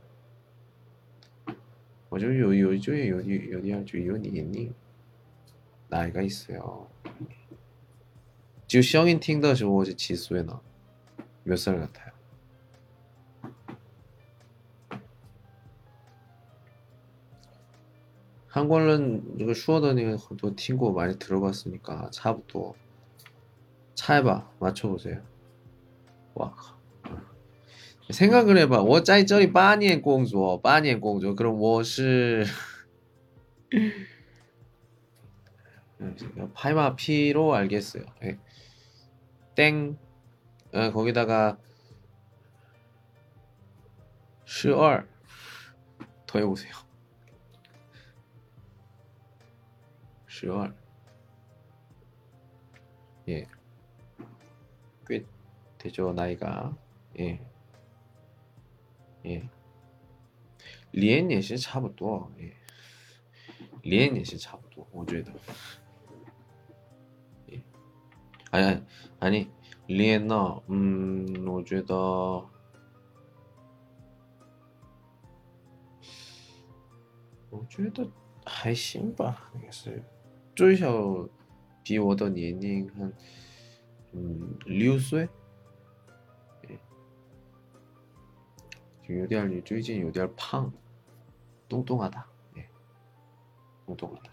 我就有有就有有有点就有年龄， 哪一个意思呀？就声音听的时候我就七岁了，몇살같아 요？ 韩国人这个说的那个很多听过많이들어봤으니까差不多，猜吧，맞춰보세 요。 哇靠！ 생각을 해봐. 我在这里八年工作，八年工作，그럼我是 파이마피로 알겠어요. 네. 땡. 어, 거기다가 12 더해보세요. 12 예. 꽤 되죠, 나이가. 예. 也，连也是差不多，也，连也是差不多，我觉得。 哎哎，哎你连呢？嗯，我觉得，我觉得还行吧，应该是，最少比我的年龄还，嗯，六岁。有点你最近有点胖，动动啊他，哎，动动啊他，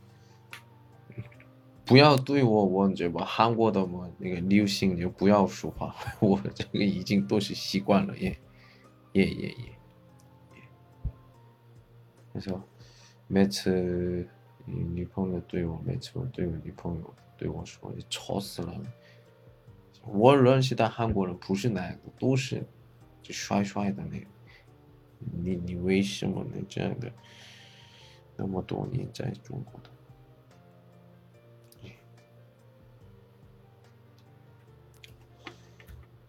不要对我，我感觉吧，韩国的么那个流行就不要说话，[LAUGHS] 我这个已经都是习惯了，耶耶耶耶。没错，每次女朋友对我，每次对我女朋友对我说你吵死了。我认识的韩国人不是男的，都是就帅帅的那个，你你为什么能这样的？那么多年在中国的？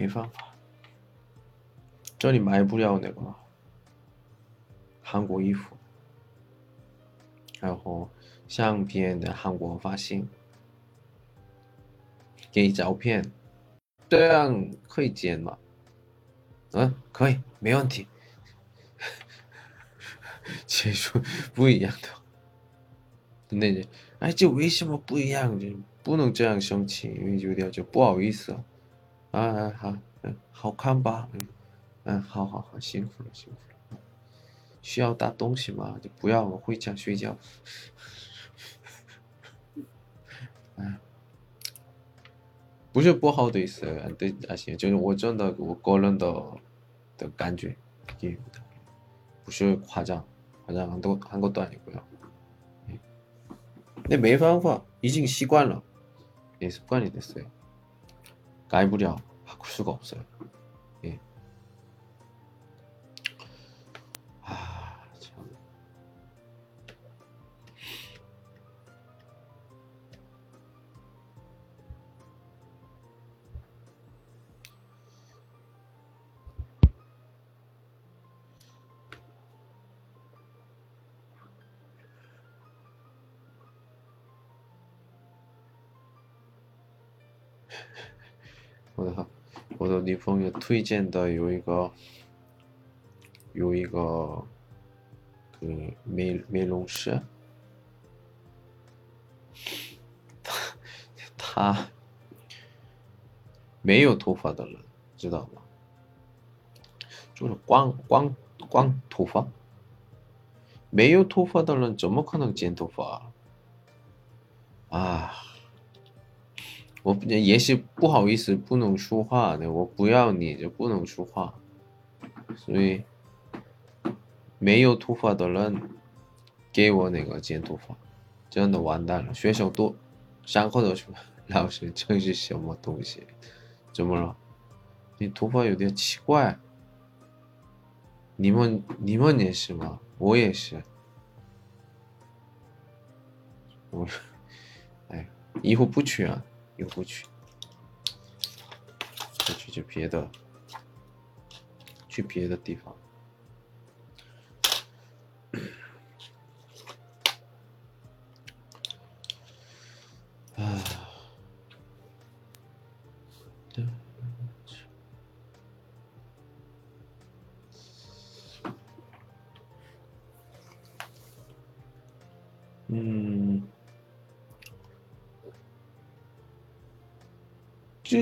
没办法，这里买不了那个韩国衣服，然后相片的韩国发型，给照片。这样可以剪吗？嗯，可以，没问题。[LAUGHS] 结束不一样的，那，哎，这为什么不一样？就不能这样生气，因为有点就不好意思。啊，好，嗯，好看吧，嗯，嗯，好好好，辛苦了，辛苦了。需要带东西吗？就不要，我会想睡觉。不是不好的意思，对那些就是我真的我个人的的感觉，也不是夸张，夸张很多韩国段也不要，那没方法，已经习惯了，也是惯你的事。 라이브리아 바꿀 수가 없어요. 我的女朋友推荐的有一个有一个嗯美美容师，他他没有头发的人知道吗？就是光光光头发，没有头发的人怎么可能剪头发啊？ 我也是不好意思，不能说话的。我不要你就不能说话，所以没有头发的人给我那个剪头发，真的完蛋了。学生多，上课的时候老师这是什么东西？怎么了？你头发有点奇怪。你们你们也是吗？我也是。我，[LAUGHS] 哎，以后不去啊。又不去，再去去别的，去别的地方。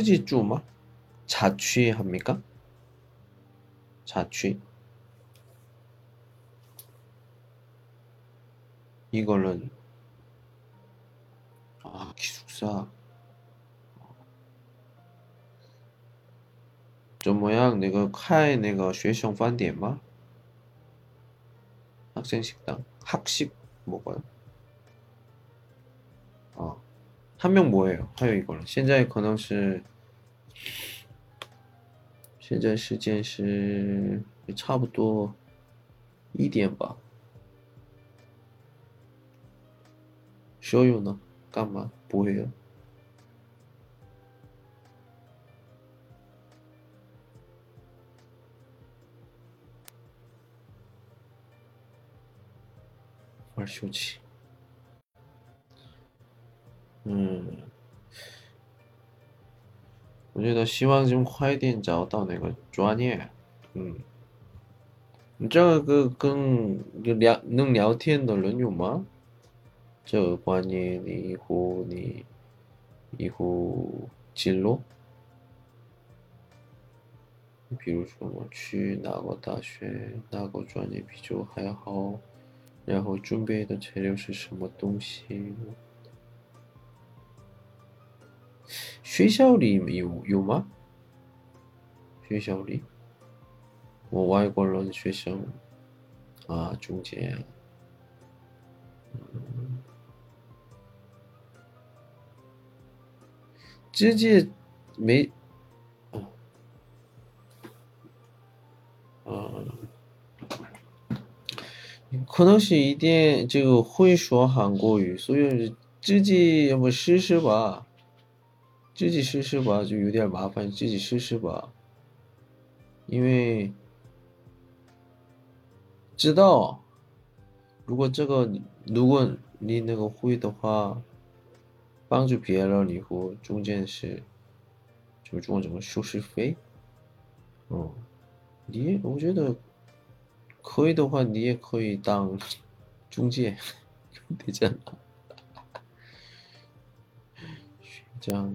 쯔지쭈 마? 자취합니까? 자취? 이거는 아 기숙사 저 모양 내가 카에 내가 学生饭店吗? 학생 식당 학식 먹어요? 어. 他们没有，还有一个人。现在可能是， 现在时间是也差不多一点吧。所有呢？干嘛？不会啊。玩手机。嗯，我觉得希望就快点找到那个专业。嗯，你这个跟聊能聊天的人有吗？这个关于你以后你以后进路，比如说我去哪个大学，哪个专业比较还好，然后准备的材料是什么东西？ 学校里有有吗？学校里，我外国人学校啊，中介，嗯，直接没，啊，啊。可能是一点这个会说韩国语，所以自己也不试试吧。自己试试吧，就有点麻烦，自己试试吧。因为知道，如果这个如果你那个会的话，帮助别人以后，中间是就中什么收视费，嗯，你我觉得。可以的话，你也可以当中介，[LAUGHS] 对这样，[LAUGHS] 学长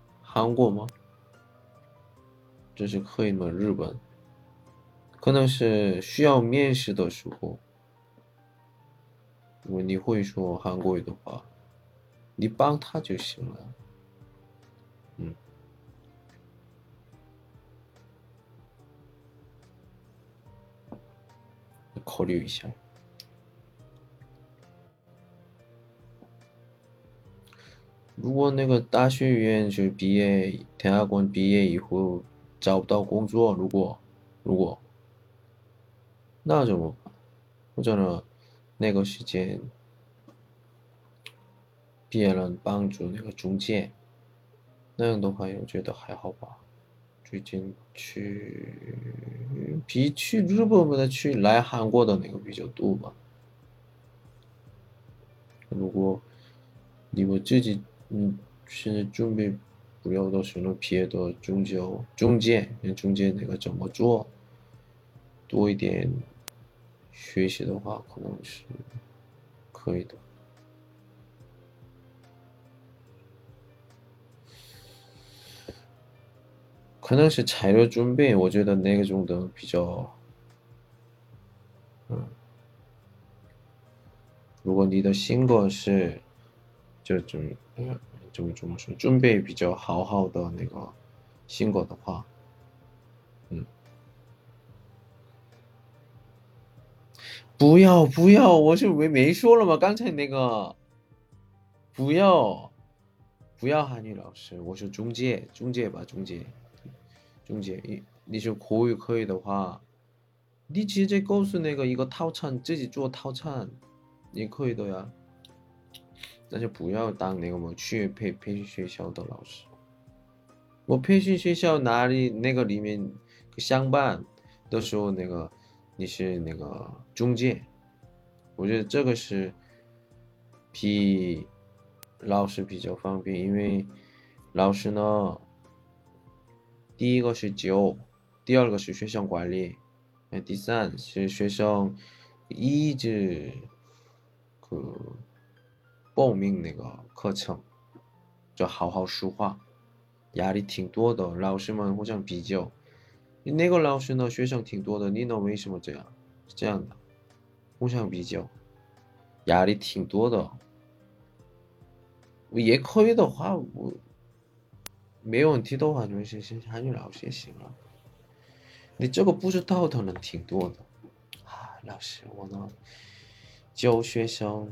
韩国吗？这是可以吗？日本？可能是需要面试的时候，如果你会说韩国语的话，你帮他就行了。嗯。考虑一下。如果那个大学院就毕业，天下馆毕业以后找不到工作，如果如果那怎么办？或者呢，那个时间别人帮助那个中介，那样的话，我觉得还好吧。最近去比去日本不的去来韩国的那个比较多吧。如果你们自己 嗯现在准备不了的时候，别的中介中介中介那个怎么做，多一点学习的话，可能是可以的。可能是材料准备，我觉得那个种的比较，嗯，如果你的性格是，就怎 么怎么怎么说，准备比较好好的那个性格的话，嗯，不要不要，我是没没说了吗？刚才那个，不要，不要韩语老师，我说中介中介吧，中介。中介，你你是口语可以的话，你直接告诉那个一个套餐，自己做套餐也可以的呀。 那就不要当那个么去培培训学校的老师。我培训学校哪里那个里面相伴的时候，那个你是那个中介，我觉得这个是比老师比较方便，因为老师呢。第一个是教，第二个是学校管理，哎，第三是学生一直个报名那个课程，就好好说话，压力挺多的，老师们互相比较，你那个老师呢学生挺多的，你呢为什么这样？是这样的，互相比较，压力挺多的，我也可以的话我。没问题的话，就先先韩语老师也行了。你这个不知道的人挺多的啊，老师，我呢教学生，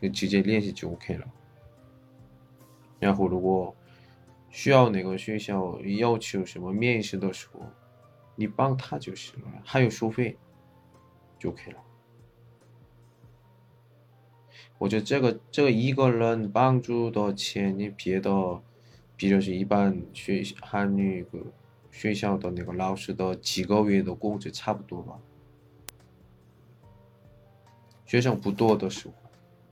就直接联系就 OK 了。然后如果需要哪个学校要求什么面试的时候，你帮他就行了，还有收费就 OK 了。我觉得这个这个一个人帮助的钱，你别的。比如是一般学韩语个学校的那个老师的几个月的工资差不多吧。学生不多的时候，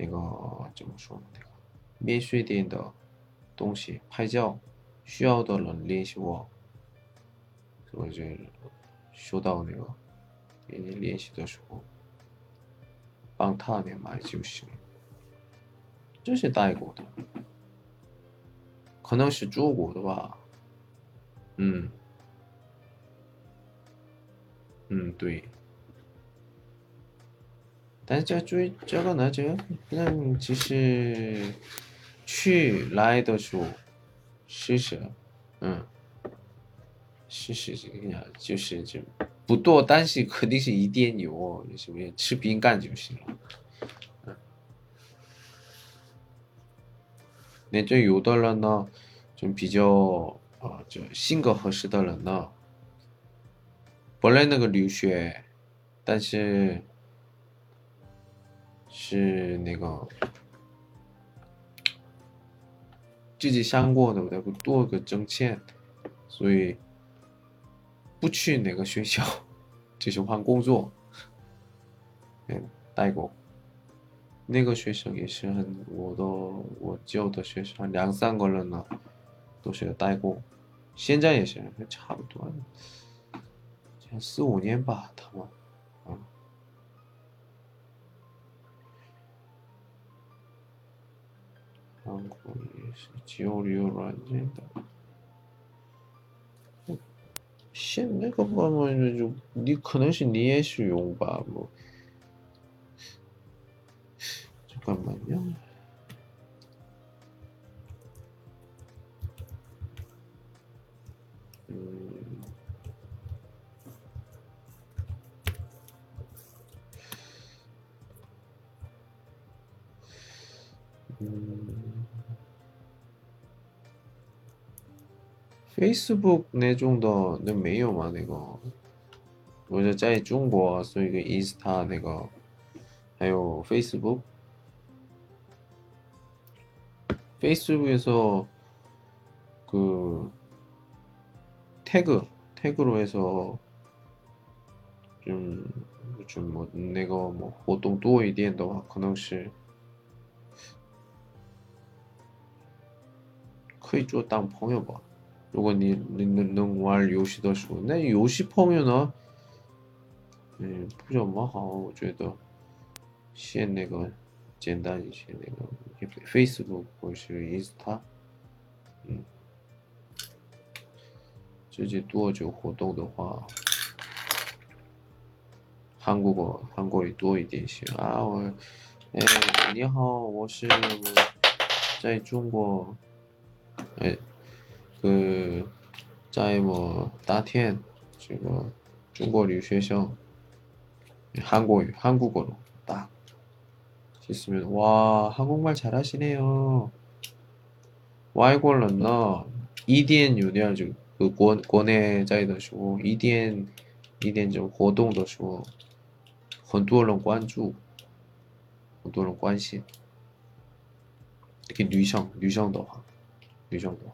那个怎么说呢？那个免税店的东西拍照，需要的人联系我，我就收到那个给你联系的时候，帮他那买就行。这是代购的，可能是中国的吧。嗯，嗯，对。但是这最这个呢，这个那其实去来的时候试试，嗯，试试这个呀，就是这不多，但是肯定是一点有，是不是？吃饼干就行了。嗯，那这有的人呢，就比较啊，就性格合适的人呢，本来那个留学，但是。 是那个自己想过的，要多个挣钱，所以不去那个学校，就是换工作。嗯，代过，那个学生也是很，我的我教的学生两三个人呢，都是代过，现在也是差不多，四五年吧，他们。 지오리오로 하지. 신 내가 보면 좀니 그는신 니에슈 용바 뭐 잠깐만요. ，Facebook 那种的那没有吗？那个，我是在中国，所以个 Insta 那个，还有 Facebook，Facebook에서 그 태그 태그로 해서 좀 좀 뭐那个뭐活动多一点的话，可能是。可以做当朋友吧， 如果你你能能玩游戏的时候，那游戏朋友呢？嗯，不怎么好，我觉得，先那个简单一些，那个 Facebook 或是 Insta，嗯，自己多久活动的话，韩国国韩国语多一点些啊，我，哎，你好，我是在中国。哎， 그在뭐 다티엔 지금 중국 留学生 한국 한국어로 딱 있으면 와 한국말 잘하시네요. 와이골런너 EDN 有点就그 권, 권에 在的时候 EDN EDN 就活动的时候很多人关注很多人关心特别女生女生的话女生多，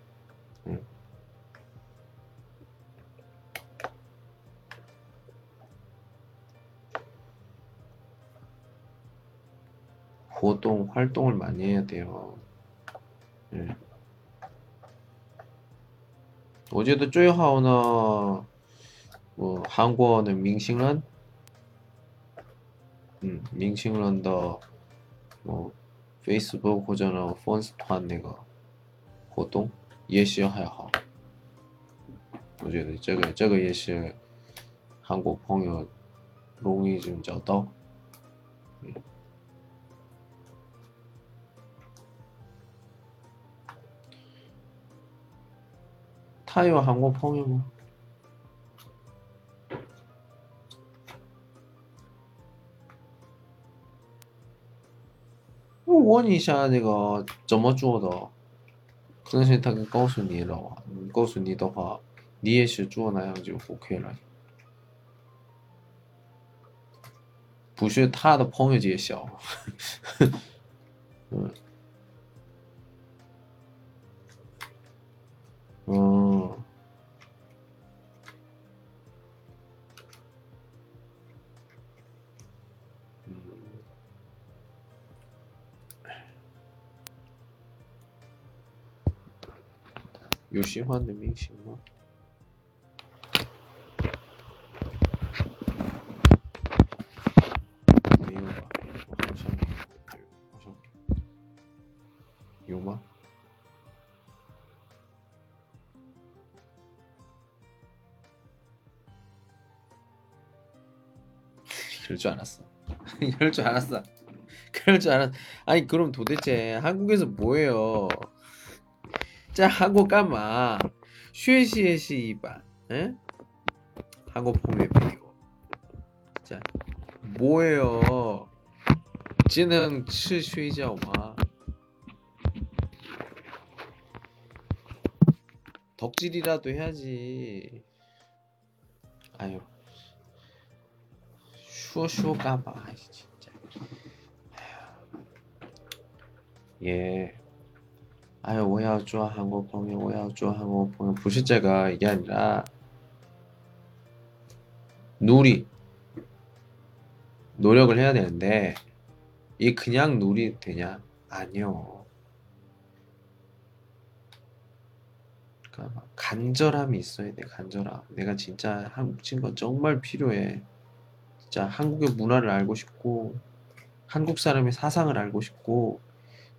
活动활동을많이해야돼요嗯，我觉得最好呢，我韩国的明星人，嗯，明星人的，哦， Facebook 或者呢粉丝团那个活动也许还好，我觉得这个这个也是韩国朋友容易좀找到。 他有韩国朋友吗？我问一下那个怎么做的，可能是他告诉你了，告诉你的话，你也是做那样就 OK 了。不是他的朋友介绍，嗯，[LAUGHS] 哦，嗯，有喜欢的明星吗？ 줄 알았어. [LAUGHS] 이럴 줄 알았어. 그럴 줄 알았어. 아니 그럼 도대체 한국에서 뭐예요? 자 한국 까마. 쉐시에시 이반. 에? 하고 봄에 비고. 자 뭐예요? 지능 치 쉬자 와. 덕질이라도 해야지. 아유. 추워 추워 까봐 진짜 예 아유 오야 좋아 한국 보면 오야 좋아 한국 보면 부실제가 이게 아니라 놀이 노력을 해야 되는데 이 그냥 놀이 되냐？ 아니요。 그러니까 간절함이 있어야 돼 간절함. 내가 진짜 한국 친구 정말 필요해. 진짜 한국의 문화를 알고 싶고 한국 사람의 사상을 알고 싶고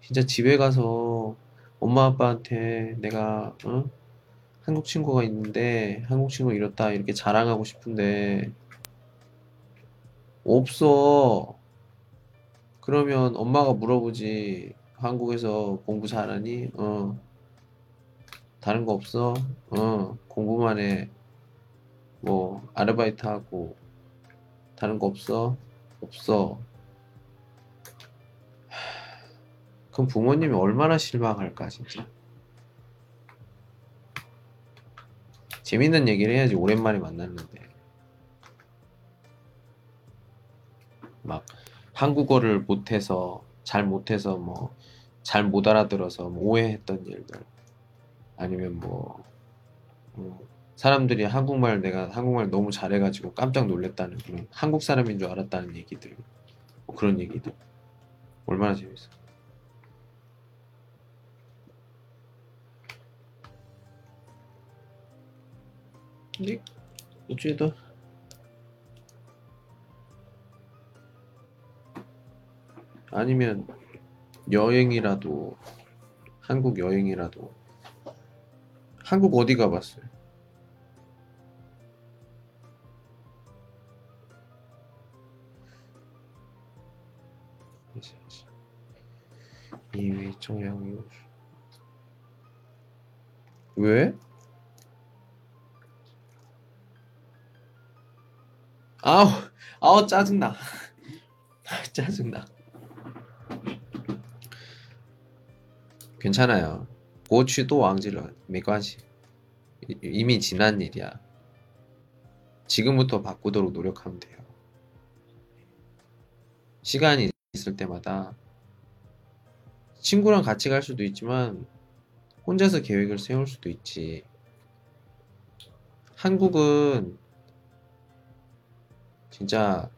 진짜 집에 가서 엄마 아빠한테 내가 어? 한국 친구가 있는데 한국 친구 이렇다 이렇게 자랑하고 싶은데 없어 그러면 엄마가 물어보지 한국에서 공부 잘하니? 어 다른 거 없어? 어, 공부만 해. 뭐, 아르바이트 하고. 다른 거 없어? 없어. 그럼 부모님이 얼마나 실망할까, 진짜. 재밌는 얘기를 해야지, 오랜만에 만났는데. 막, 한국어를 못해서, 잘 못해서, 뭐, 잘 못 알아들어서, 뭐 오해했던 일들. 아니면 뭐 어, 사람들이 한국말 내가 한국말 너무 잘해가지고 깜짝 놀랐다는 그런 한국 사람인 줄 알았다는 얘기들. 뭐 그런 얘기들. 얼마나 재밌어. 근데 어찌다 아니면 여행이라도 한국 여행이라도. 한국 어디 가봤어요? 이위 청양이 왜? 아우 아우 짜증나 짜증나 괜찮아요 过去都忘记了没关系 이미 지난 일이야. 지금부터 바꾸도록 노력하면 돼요. 시간이 있을 때마다 친구랑 같이 갈 수도 있지만 혼자서 계획을 세울 수도 있지. 한국은 진짜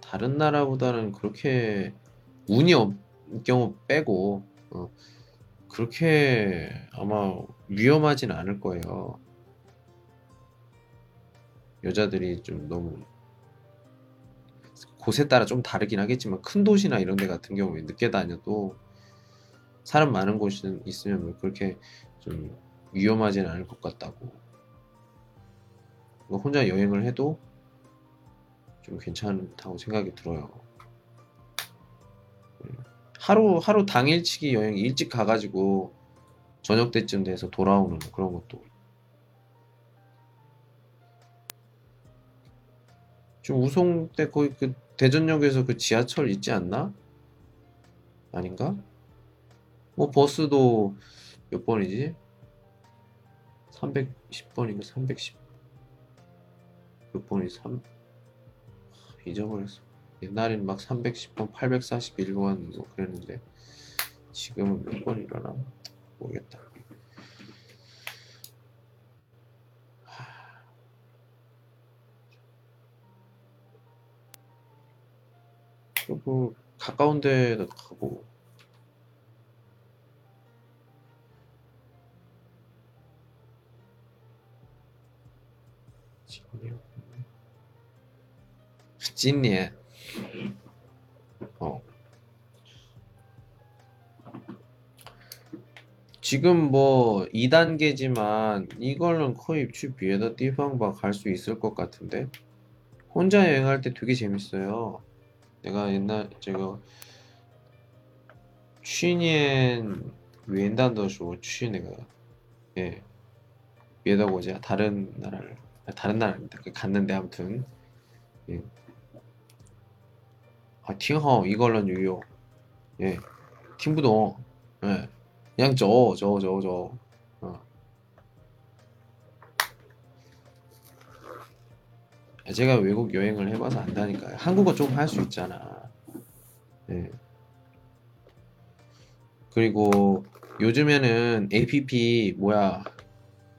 다른 나라보다는 그렇게 운이 없는 경우 빼고 어, 그렇게 아마 위험하진 않을 거예요. 여자들이 좀 너무 곳에 따라 좀 다르긴 하겠지만 큰 도시나 이런 데 같은 경우에 늦게 다녀도 사람 많은 곳이 있으면 뭐 그렇게 좀 위험하진 않을 것 같다고. 뭐 혼자 여행을 해도 좀 괜찮다고 생각이 들어요. 음, 하루 하루 당일치기 여행 일찍 가가지고 저녁 때쯤 돼서 돌아오는 그런 것도 지금 우송 때 거의 그 대전역에서 그 지하철 있지 않나? 아닌가? 뭐 버스도 몇 번이지? 310번인가 310 몇 번이 3 잊어버렸어. 옛날엔 막 310번, 841번 뭐 그랬는데 지금은 몇 번이려나 모르겠다. 그리고 가까운 데도 가고. 진리에. 어. 지금 뭐 2단계지만 이걸는 거의 집 위에다 띠방방 갈 수 있을 것 같은데? 혼자 여행할 때 되게 재밌어요. 내가 옛날 제가 취년 웬단더쇼 취내가 예 위에다 보자 다른 나라를 다른 나라 그 갔는데 아무튼 예. 아 팅허 이걸로 뉴욕. 예 팀부동. 예 양저 저 저저. 제가 외국 여행을 해봐서 안다니까요. 한국어 좀 할 수 있잖아. 예. 그리고 요즘에는 APP 뭐야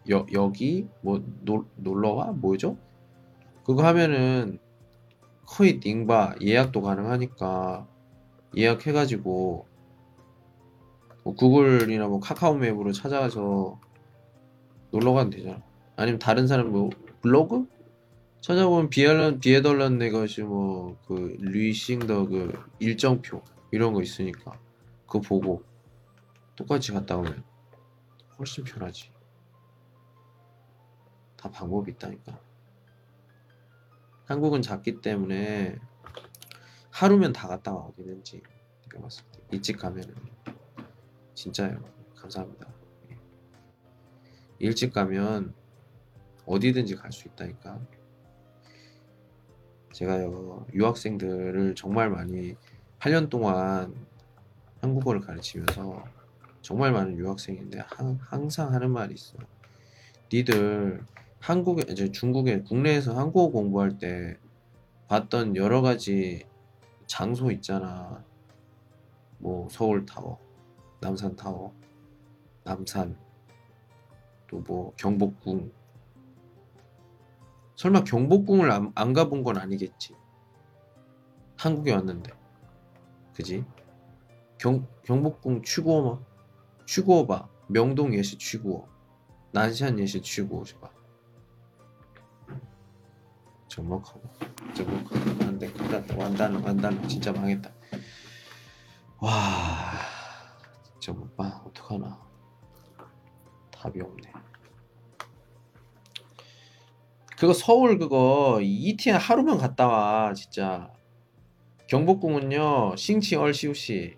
여, 여기 뭐 놀, 놀러와 뭐죠? 그거 하면은 거의 닝바 예약도 가능하니까 예약해가지고 뭐 구글이나 뭐 카카오 맵으로 찾아가서 놀러 가면 되잖아. 아니면 다른 사람 뭐 블로그 찾아보면 비에던 비에덜란 내 것이 뭐그 리싱더 그 일정표 이런 거 있으니까 그거 보고 똑같이 갔다 오면 훨씬 편하지. 다 방법이 있다니까. 한국은 작기 때문에 하루면 다 갔다 와 어디든지 내가 봤을 때 일찍 가면은 진짜요 감사합니다 예. 일찍 가면 어디든지 갈 수 있다니까 제가요 유학생들을 정말 많이 8년 동안 한국어를 가르치면서 정말 많은 유학생인데 항- 항상 하는 말이 있어 니들 한국에 이제 중국에 국내에서 한국어 공부할 때 봤던 여러 가지 장소 있잖아. 뭐 서울 타워, 남산 타워, 남산, 또 뭐 경복궁. 설마 경복궁을 안, 안 가본 건 아니겠지. 한국에 왔는데, 그지? 경 경복궁 취구어마, 취구어봐. 명동 예시 취구어, 난시안 예시 취구어 봐. 접목하고. 접목하고. 안돼. 큰일났다. 완단 완단. 진짜 망했다. 와. 진짜 못 봐. 어떡하나. 답이 없네 그거 서울 그거 이티엔 하루만 갔다 와 진짜. 경복궁은요 싱치얼 시우시.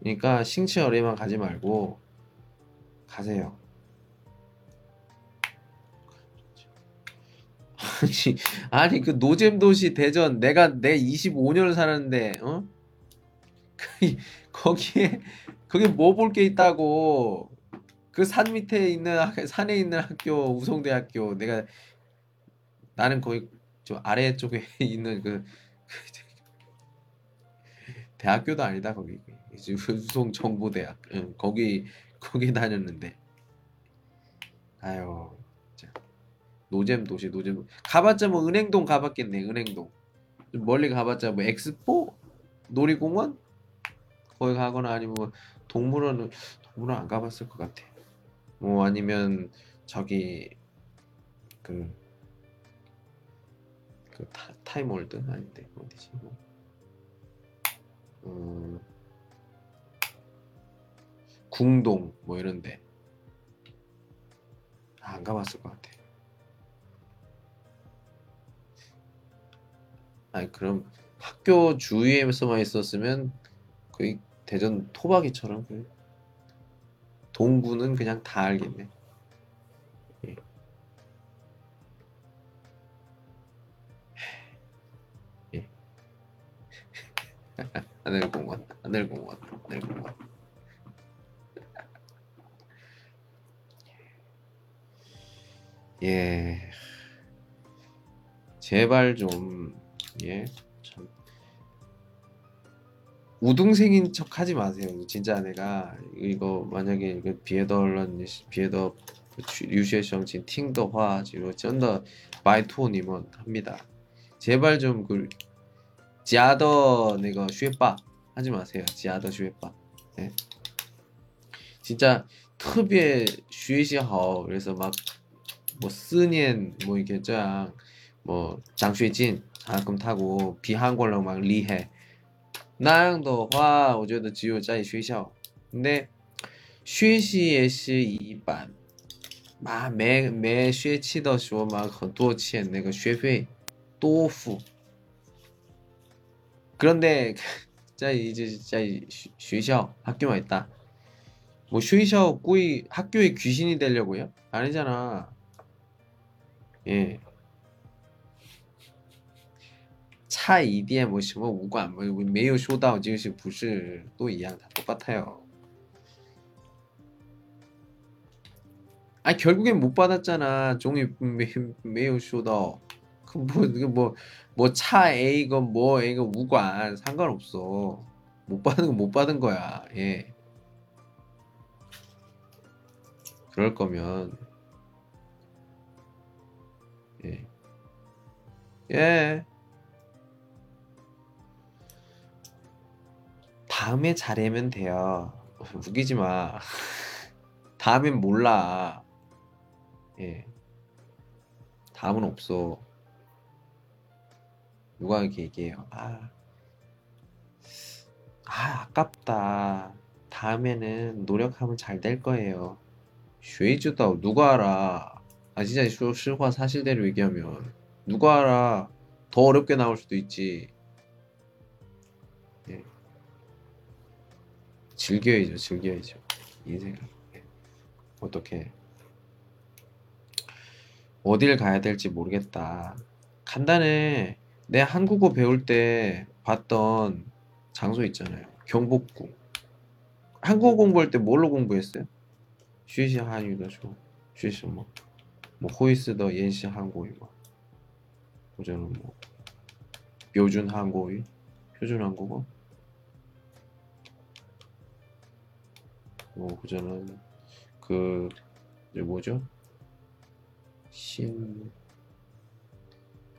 그러니까 싱치얼에만 가지 말고 가세요. 아니, 아니 그 노잼 도시 대전 내가 내 25년을 살았는데 어? 그, 거기에 거기 뭐 볼 게 있다고. 그 산 밑에 있는 학- 산에 있는 학교 우송대학교. 내가 나는 거기 저 아래 쪽에 있는 그, 그 대학교도 아니다 거기. 우송 정보대학. 응, 거기 거기 다녔는데. 아유 노잼 도시 노잼. 가봤자 뭐 은행동 가봤겠네 은행동. 좀 멀리 가봤자 뭐 엑스포? 놀이공원? 거기 가거나 아니면 뭐 동물원은 동물원 안 가봤을 것 같아. 뭐 아니면 저기 그 그 타, 타임월드 아닌데 어디지? 뭐. 음, 궁동 뭐 이런데 아, 안 가봤을 것 같아. 아니 그럼 학교 주위에서만 있었으면 거의 대전 토박이처럼 그 동구는 그냥 다 알겠네. 하늘공원, 하늘공원, 하늘공원. 예. 제발 좀, 예. 참. 우등생인 척 하지 마세요. 진짜 내가 이거 만약에 이거 비에더런 비에더 유시에성 진 팅더화 지로 쩐더 마이토니먼 합니다. 제발 좀그 지하더 내가 쉐빠 하지 마세요. 지하더 쉐빠. 네. 진짜 특别 学习好 그래서 막 뭐 쓰니엔 뭐 이게 짱뭐 장쉐진 장금 타고 비한국어 막 리해 那样的话，我觉得只有在学校。근데学习也是一般，啊，每每学期的时候嘛，很多钱那个学费多付。 그런데 진짜 이제 진짜 쉬셔 학교만 있다. 뭐 쉬셔 꾸이 학교의 귀신이 되려고요? 아니잖아. 예. 차 이디에 뭐什么 무관 뭐 매우 쇼다오 지우시 부시 또 이양 다 똑같아요. 아 결국엔 못 받았잖아. 종이 매우 쇼다오. [LAUGHS] 뭐차 A건 뭐 A건 무관 상관없어. 못 받은 건 못 받은 거야. 예. 그럴 거면 예. 예. 다음에 잘하면 돼요. [LAUGHS] 우기지 마. [LAUGHS] 다음엔 몰라. 예. 다음은 없어. 누가 이렇게 얘기해요? 아, 아, 아깝다. 다음에는 노력하면 잘 될 거예요. 쉐이즈다 누가 알아? 아 진짜 실화 사실대로 얘기하면 누가 알아? 더 어렵게 나올 수도 있지. 예. 즐겨야죠, 즐겨야죠. 인생을. 예. 어떻게 어딜 가야 될지 모르겠다. 간단해. 내 한국어 배울 때 봤던 장소 있잖아요. 경복궁. 한국어 공부할 때 뭘로 공부했어요? 쉬시 한유더 쇼. 쉬시 뭐. 뭐 호이스 더 옌시 한국이 뭐. 저는 뭐 표준 한국이 표준 한국어. 뭐 그저는 그 이제 뭐죠? 신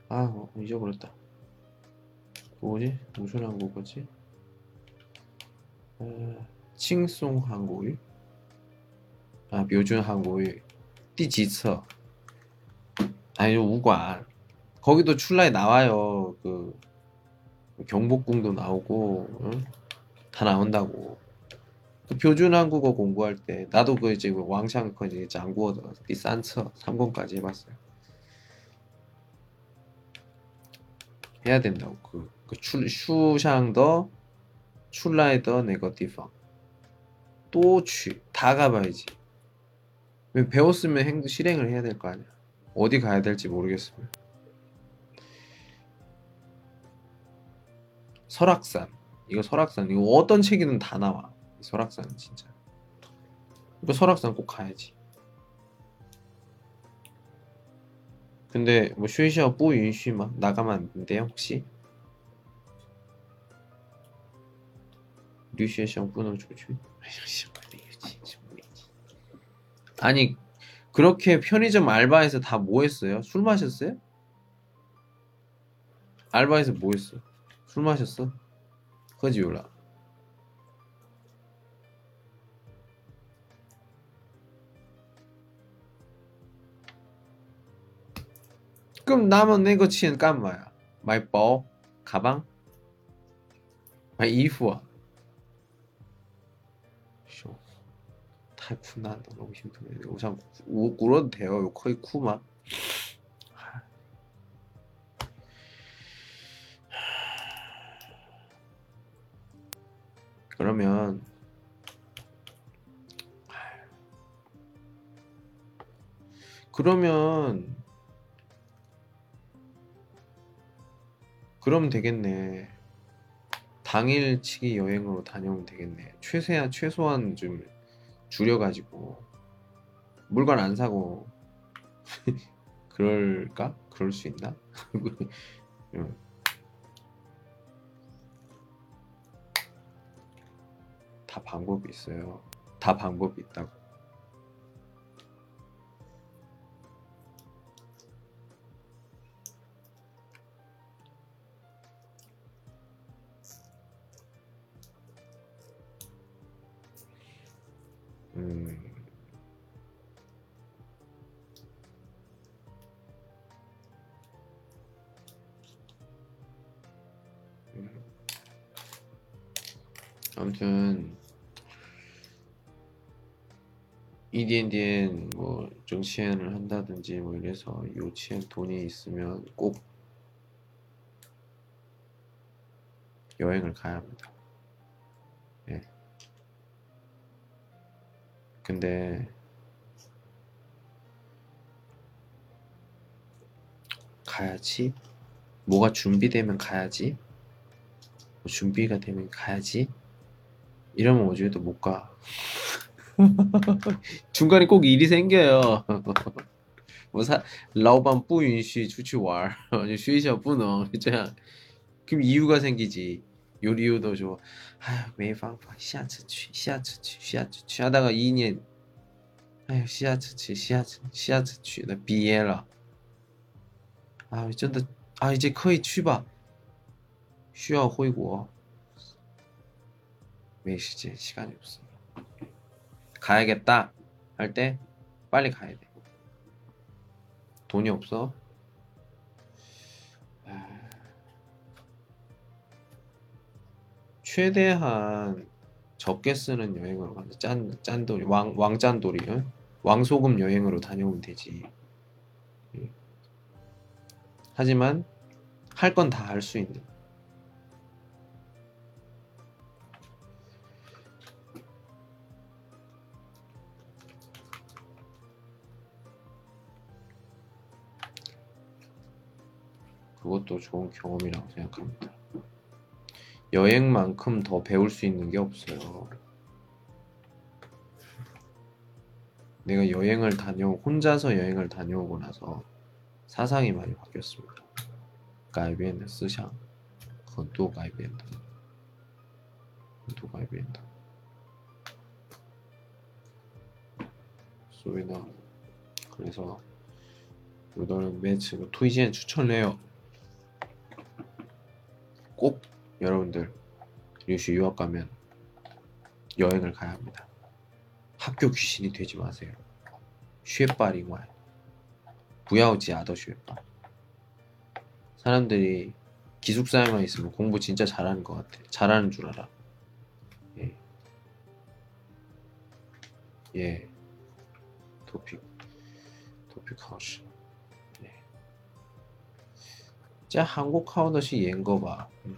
아 어, 잊어버렸다. 그 뭐지? 무슨 한국어지? 어, 칭송 한국어 아 묘준 한국어 띠지처 아니 우관 거기도 출라에 나와요. 그, 그 경복궁도 나오고 응? 다 나온다고. 그 표준 한국어 공부할 때 나도 그 이제 그 왕창 그 이제 장국어 띠산처 3권까지 해봤어요. 해야 된다고 그, 그 출, 슈샹더 출라이더 네거티팡 또취 다 가봐야지. 왜 배웠으면 행, 실행을 해야 될 거 아니야. 어디 가야 될지 모르겠으면. 설악산 이거 설악산 이거 어떤 책이든 다 나와. 설악산 진짜. 이거 설악산 꼭 가야지. 근데 뭐 쉬쉬어 뿌 윤쉬 막 나가면 안 돼요 혹시? 류시에시랑 뿌는 조지. 아니 그렇게 편의점 알바에서 다 뭐 했어요? 술 마셨어요? 알바에서 뭐 했어? 술 마셨어? 그지 요라. 그럼 남은 내거 치는 깐마야. 마이 보 가방? 마이 이후아. 쇼. 타이쿠나 너무 힘드네 우선 우, 울어도 돼요. 요 거의 쿠마. 그러면 그러면 그럼 되겠네. 당일치기 여행으로 다녀오면 되겠네. 최소한 최소한 좀 줄여가지고 물건 안 사고 [LAUGHS] 그럴까? 그럴 수 있나? [LAUGHS] 응. 다 방법이 있어요. 다 방법이 있다고. 음. 아무튼 EDNDN 뭐 정치행을 한다든지 뭐 이래서 요치행 돈이 있으면 꼭 여행을 가야 합니다. 근데 가야지. 뭐가 준비되면 가야지. 뭐 준비가 되면 가야지. 이러면 어제도 못 가. [LAUGHS] 중간에 꼭 일이 생겨요. 뭐 사, 라오반 뿌윤시 추치왈, 쉬이샤 뿌너, 그냥 그럼 이유가 생기지. 요 이유도 좀, 아휴, 没办法,下次去,下次去,下次去 하다가 2년, 아휴, 下次去,下次,下次去,나毕业了. 아, 真的, 아, 이제 可以去吧.需要回国.没时间, 시간이 없어. 가야겠다 할 때 빨리 가야 돼. 돈이 없어. 최대한 적게 쓰는 여행으로 가자. 짠 짠돌이 왕 왕짠돌이 응? 왕소금 여행으로 다녀오면 되지. 하지만 할 건 다 할 수 있는. 그것도 좋은 경험이라고 생각합니다. 여행만큼 더 배울 수 있는 게 없어요. 내가 여행을 다녀 혼자서 여행을 다녀오고 나서 사상이 많이 바뀌었습니다. 가이비엔드 스샹 그건 또 가이비엔드 또 가이비엔드 소이나 그래서 우리는 매치 투이젠 추천해요. 꼭 여러분들 뉴스 유학 가면 여행을 가야 합니다. 학교 귀신이 되지 마세요. 쉐빠링왈 부야오지 아더 쉐빠 사람들이 기숙사에만 있으면 공부 진짜 잘하는 것 같아. 잘하는 줄 알아. 예. 예. 도피. 도피 카우시. 예. 자, 한국 카운터시 옌거 봐. 음.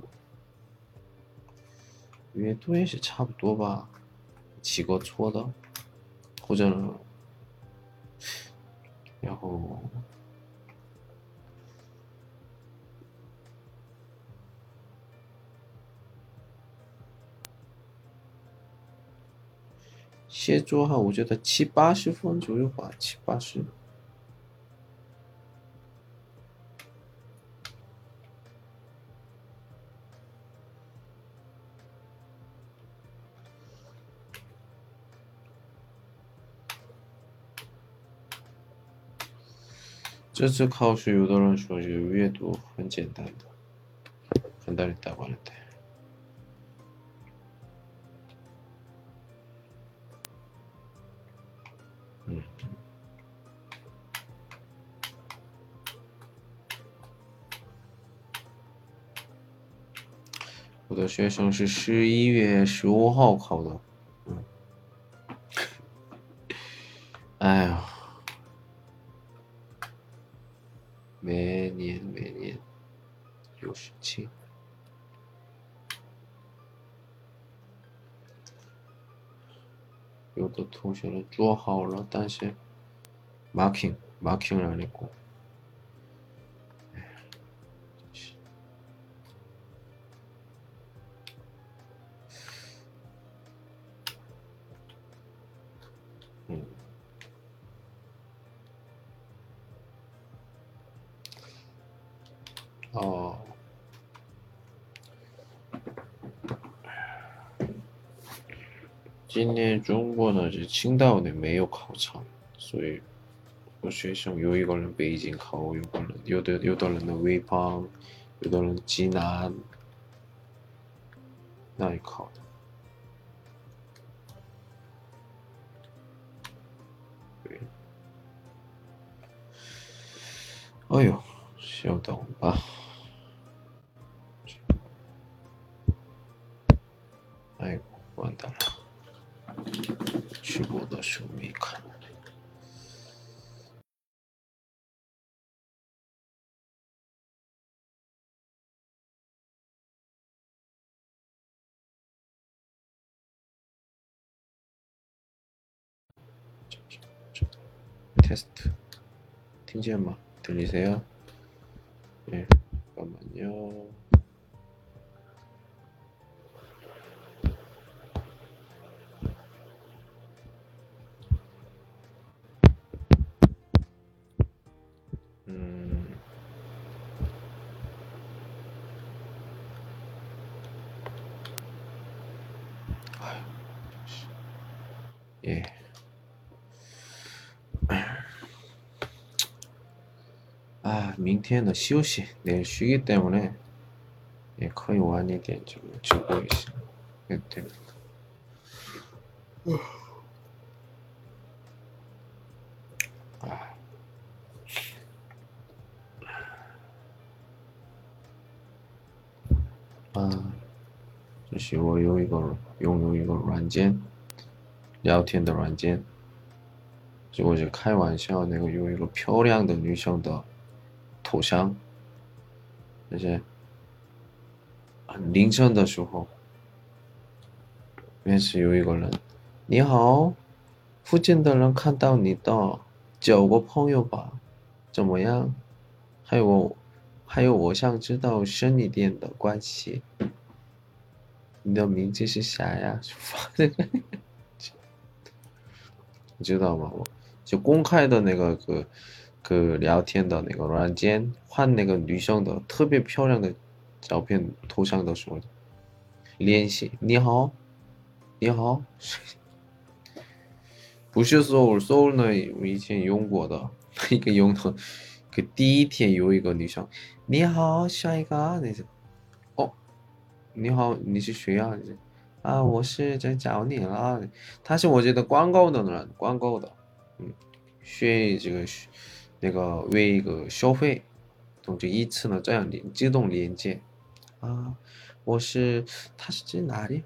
读，阅读也是差不多吧，几个错的，或者呢，然后写作哈，我觉得七八十分左右吧，七八十。 这次考试，有的人说是阅读很简单的，很大的答案的。嗯。我的学生是十一月十五号考的， 이것도 도시를 쭉 하올라. 단시 마킹 마킹을 안 했고. 今年中国呢，是青岛的没有考场，所以我学生有一个人北京考，有个人有的有的人的潍坊，有的人济南那里考的。对，哎呦，稍等吧。 팅지 음악 들리세요? 예, 잠깐만요. 음. 아유, 예. 明天的休息, 내일 쉬기 때문에 예, 거의 완이 된좀 주고 있습니다. 됩니다. 아. 아, 这是我有一个拥有一个软件。聊天的软件，结果就开玩笑，那个有一个漂亮的女生的 头像，那些很凌晨的时候，面试有一个人，你好，附近的人看到你的，交个朋友吧，怎么样？还有我，还有，我想知道深一点的关系，你的名字是啥呀？[LAUGHS] 发。[LAUGHS] 你知道吗？我就公开的那个个个聊天的那个软件，换那个女生的特别漂亮的照片头像的时候，联系你好，你好，[LAUGHS] 不是 Soul，Soul 呢？我以前用过的 [LAUGHS] 一个用的，[LAUGHS] 可第一天有一个女生，你好，下一个那是，哦，你好，你是谁啊？啊，我是在找你了。他是我觉得广告的人，广告的，嗯，学这个学那个为一个消费，总之一次呢这样连自动连接。啊，我是，他是在哪里？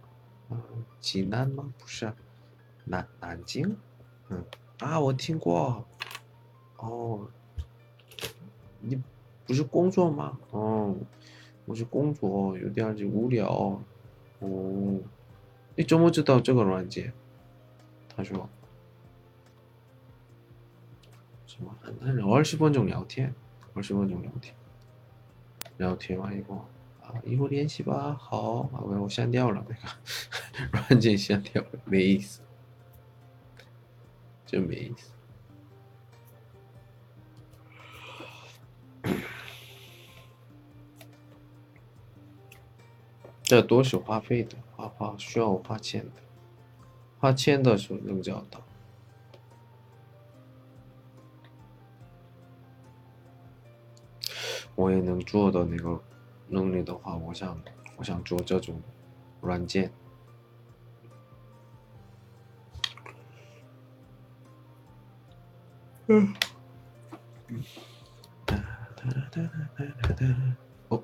啊，济南吗？不是，南南京。嗯，啊，我听过。哦，你不是工作吗？哦，我是工作，有点就无聊。哦，你怎么知道这个软件？他说， 什么？二十分钟聊天，二十分钟聊天，聊天完以后。啊，以后联系吧，好，啊，我删掉了那个软件，删掉了，没意思，真没意思。这都是花费的，花花需要我花钱的，花钱的时候能找到。我也能做到那个。能力的话，我想，我想做这种软件。嗯。哦。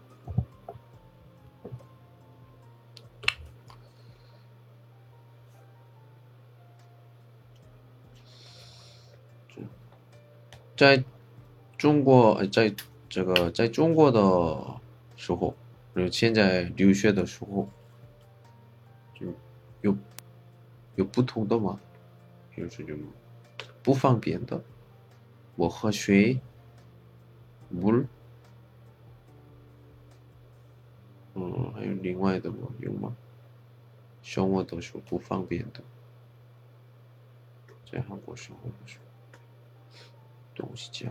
在中国，在 这个，在中国的。时候，就现在留学的时候，就有有不同的嘛，就是就不方便的，我喝水、 물， 嗯，还有另外的吗？有吗？生活都是不方便的，在韩国生活的时候，东西这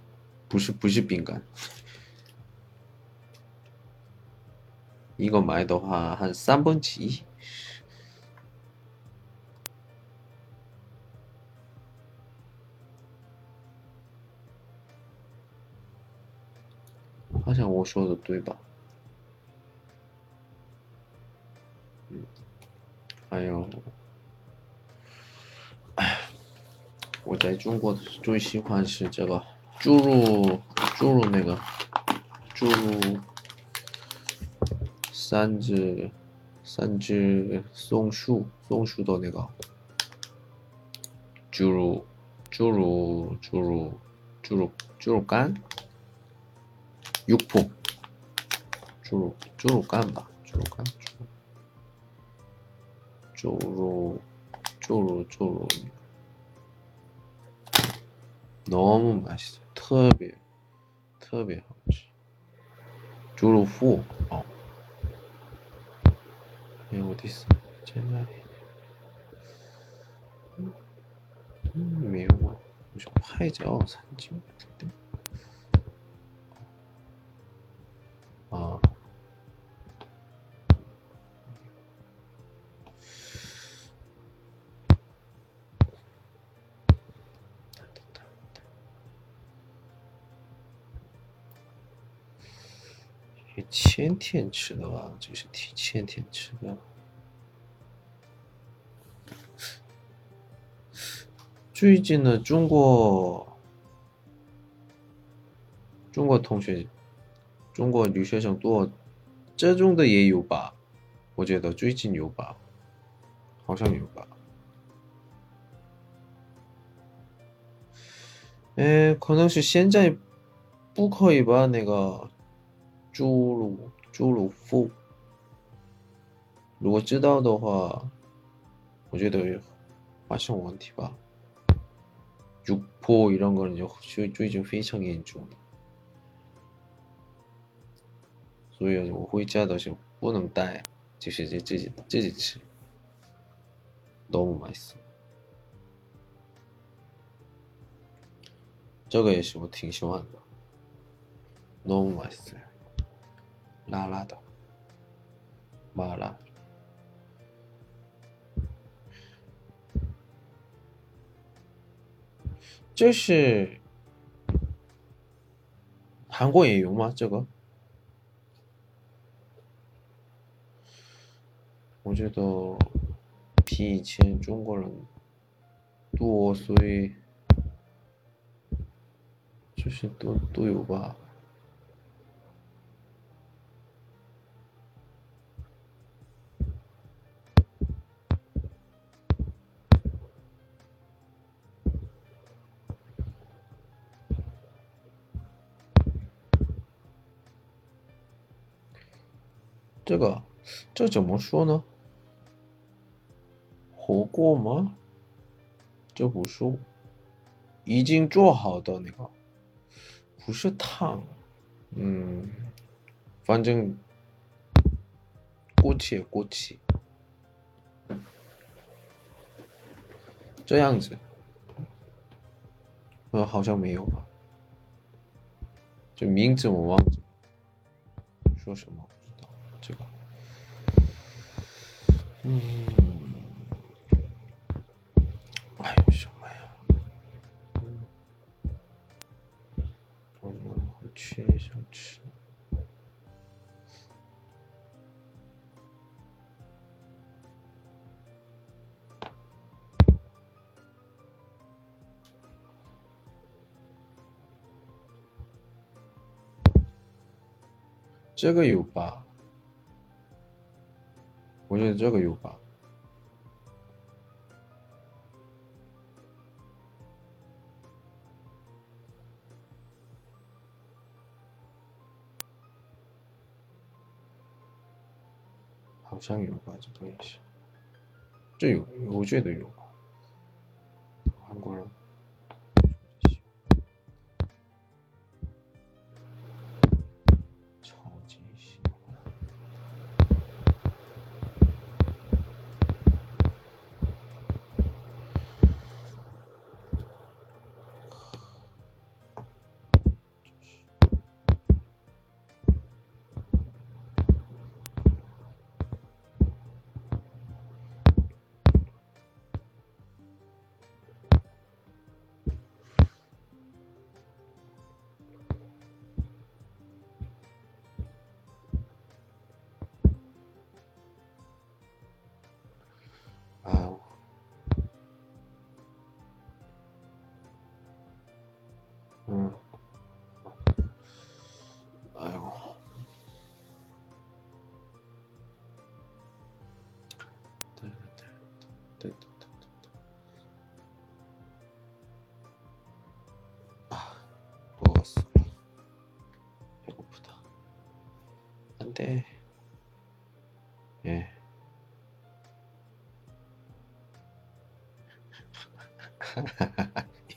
不是不是饼干，一个买的话还三分之一，好像我说的对吧？嗯，还有，哎，我在中国最喜欢吃这个。 쪼로 쪼로 내가. 쪼로 산즈 산즈 송슈 송슈도 내가. 쪼로 쪼로 쪼로 쪼로 쪼로간? 육포. 쪼로 쪼로간 봐. 쪼로간 쪼로 쪼로 쪼로 너무 맛있어. 特别特别好吃，猪肉脯哦，还有第四在哪里？嗯，没有啊，我想拍照餐厅。啊。 前天吃的吧，就是提前天吃的。最近的中国，中国同学，中国留学生多，这种的也有吧？我觉得最近有吧，好像有吧。哎，可能是现在不可以吧？那个。猪肉，猪肉脯，如果知道的话，我觉得发生问题吧。肉脯이런거는요最最近非常严重了。 所以我回家的时候不能带，就是自己自己吃。 너무 맛있어. 这个也是我挺喜欢的， 너무 맛있어요. 라라다, 마라. 这是韩国也有吗？这个？我觉得比以前中国人多，所以就是都都有吧。 这个这怎么说呢？火锅吗？这不是已经做好的那个，不是汤，嗯，反正锅气锅气，这样子，呃，好像没有吧？这名字我忘记，说什么？这个，嗯，还有什么呀？嗯，我们回去想吃。这个有吧？我觉得这个有吧，好像有吧，这东西，这有，我觉得有吧，韩国人。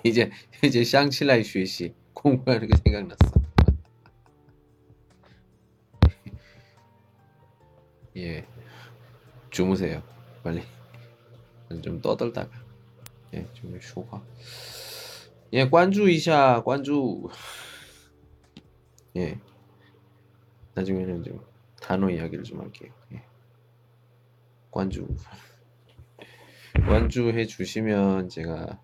이제 이제 샹칠라이 쉐시 공부하는 게 생각났어. [LAUGHS] 예, 주무세요. 빨리. 좀 떠들다가 예, 좀 쉬고. 예, 관주 이샤 관주. 예. 나중에는 좀 단어 이야기를 좀 할게요. 예. 관주. 관주해 주시면 제가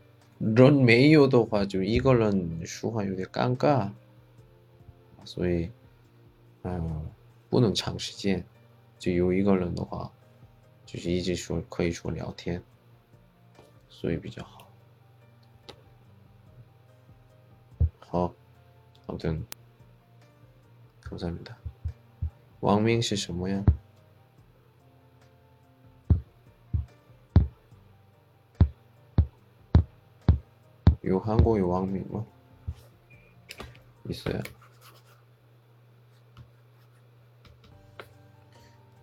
人没有的话，就一个人说话有点尴尬，所以，嗯，不能长时间。就有一个人的话，就是一直说可以说聊天，所以比较好。好，아무튼감사합니다 王明是什么呀？ 요 항구 요 왕민만 뭐 있어요.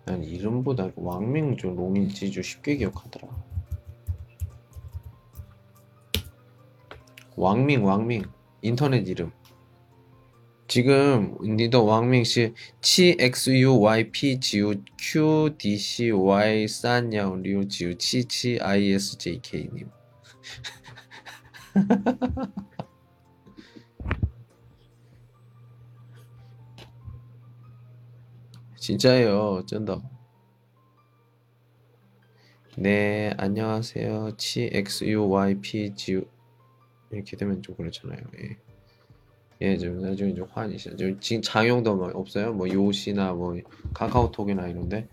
난 이름보다 왕민주 롱인지주 쉽게 기억하더라. 왕민 왕민 인터넷 이름. 지금 니더 왕민 씨치 X U Y P G U Q D C Y 산양 류 G U 77 I S J K 님. [LAUGHS] 진짜예요, 쩐다. 네, 안녕하세요. 치 x u y p g 이렇게 되면 좀 그렇잖아요. 예. 예, 좀 나중에 좀. 좀 지금 장용도 뭐 없어요? 뭐 요시나 뭐 카카오톡이나 이런데.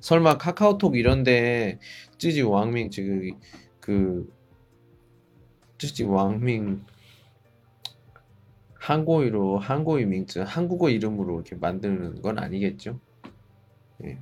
설마 카카오톡 이런데 쯔지 왕밍 지금 그 쯔지 왕밍 한국어로 한국어名字 한국어 이름으로 이렇게 만드는 건 아니겠죠? 예.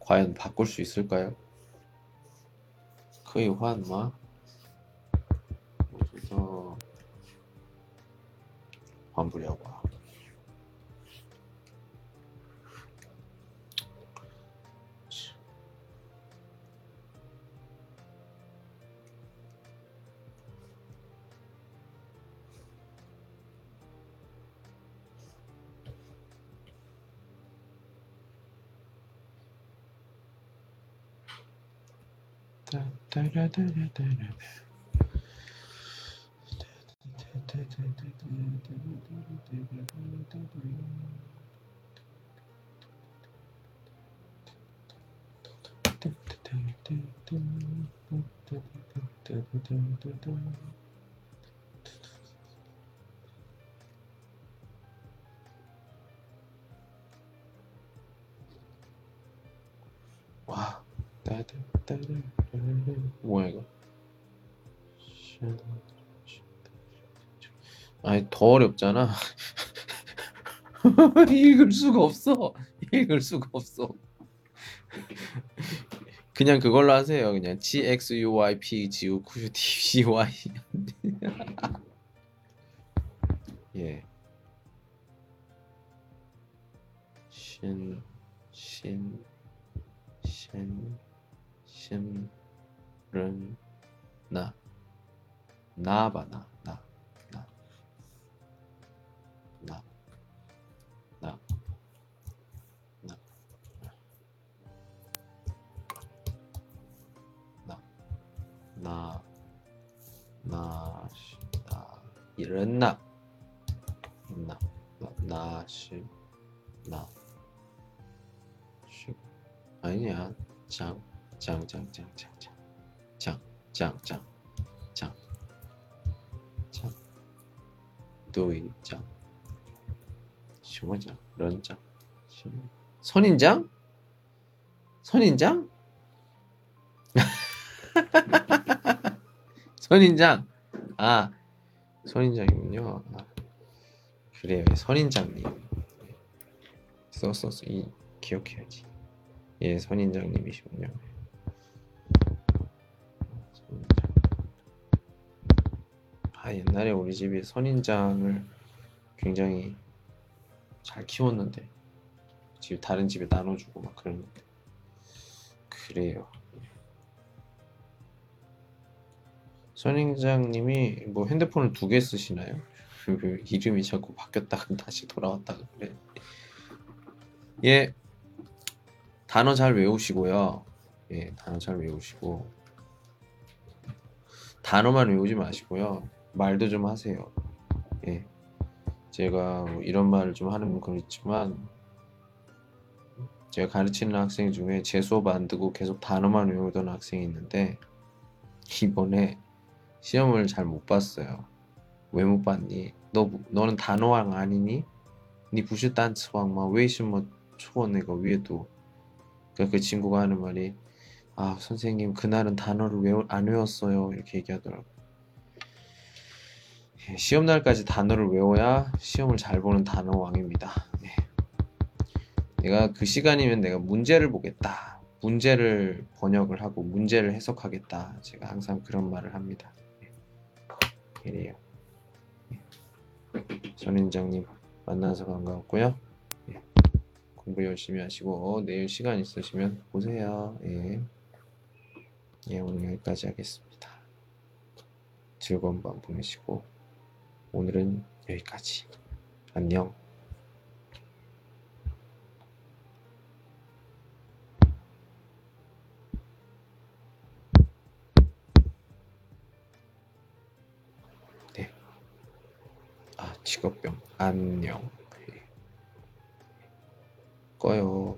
과연 바꿀 수 있을까요? 可以换吗？ 마무리하고 와. 따라따라따라따라 Wow. Juego. Shadow. 아니 더 어렵잖아. [LAUGHS] 읽을 수가 없어. 읽을 수가 없어. 그냥 그걸로 하세요. 그냥 G X U Y P G U Q D C Y. [LAUGHS] 예. 신, 신, 신, 신, 른, 나, 나봐 나, 나, 나, 나, 나, 시, 나, 이런 나, 나, 나, 나, 시, 나, 시, 아니야, 장, 장, 장, 장, 장, 장, 장, 장, 장, 장, 장, 도이 장, 시원장, 런장, 시원, 선인장, 선인장? [LAUGHS] [LAUGHS] 선인장. 아, 선인장이군요. 아, 그래요, 선인장님. 썼었어, 이 기억해야지. 예, 선인장님이시군요. 선인장. 아, 옛날에 우리 집이 선인장을 굉장히 잘 키웠는데 집 다른 집에 나눠주고 막 그랬는데 그래요. 선인장님이 뭐 핸드폰을 두 개 쓰시나요? [LAUGHS] 그 이름이 자꾸 바뀌었다가 다시 돌아왔다가 그래. 예, 단어 잘 외우시고요. 예, 단어 잘 외우시고 단어만 외우지 마시고요. 말도 좀 하세요. 예. 제가 뭐 이런 말을 좀 하는 건 그렇지만 제가 가르치는 학생 중에 제 수업 안 듣고 계속 단어만 외우던 학생이 있는데 이번에 시험을 잘 못 봤어요. 왜 못 봤니? 너 너는 단호왕 아니니? 니 부시 단츠왕만 왜이시뭐 초원 내가 위에도 그러니까 그 친구가 하는 말이 아 선생님 그날은 단어를 외워, 안 외웠어요 이렇게 얘기하더라고. 예, 시험 날까지 단어를 외워야 시험을 잘 보는 단어왕입니다. 예. 내가 그 시간이면 내가 문제를 보겠다. 문제를 번역을 하고 문제를 해석하겠다. 제가 항상 그런 말을 합니다. 예. 이래요. 예. 전인장님 만나서 반가웠고요. 예. 공부 열심히 하시고 내일 시간 있으시면 보세요. 예. 예, 오늘 여기까지 하겠습니다. 즐거운 밤 보내시고 오늘은 여기까지. 안녕. 직업병. 안녕. 예. 꺼요.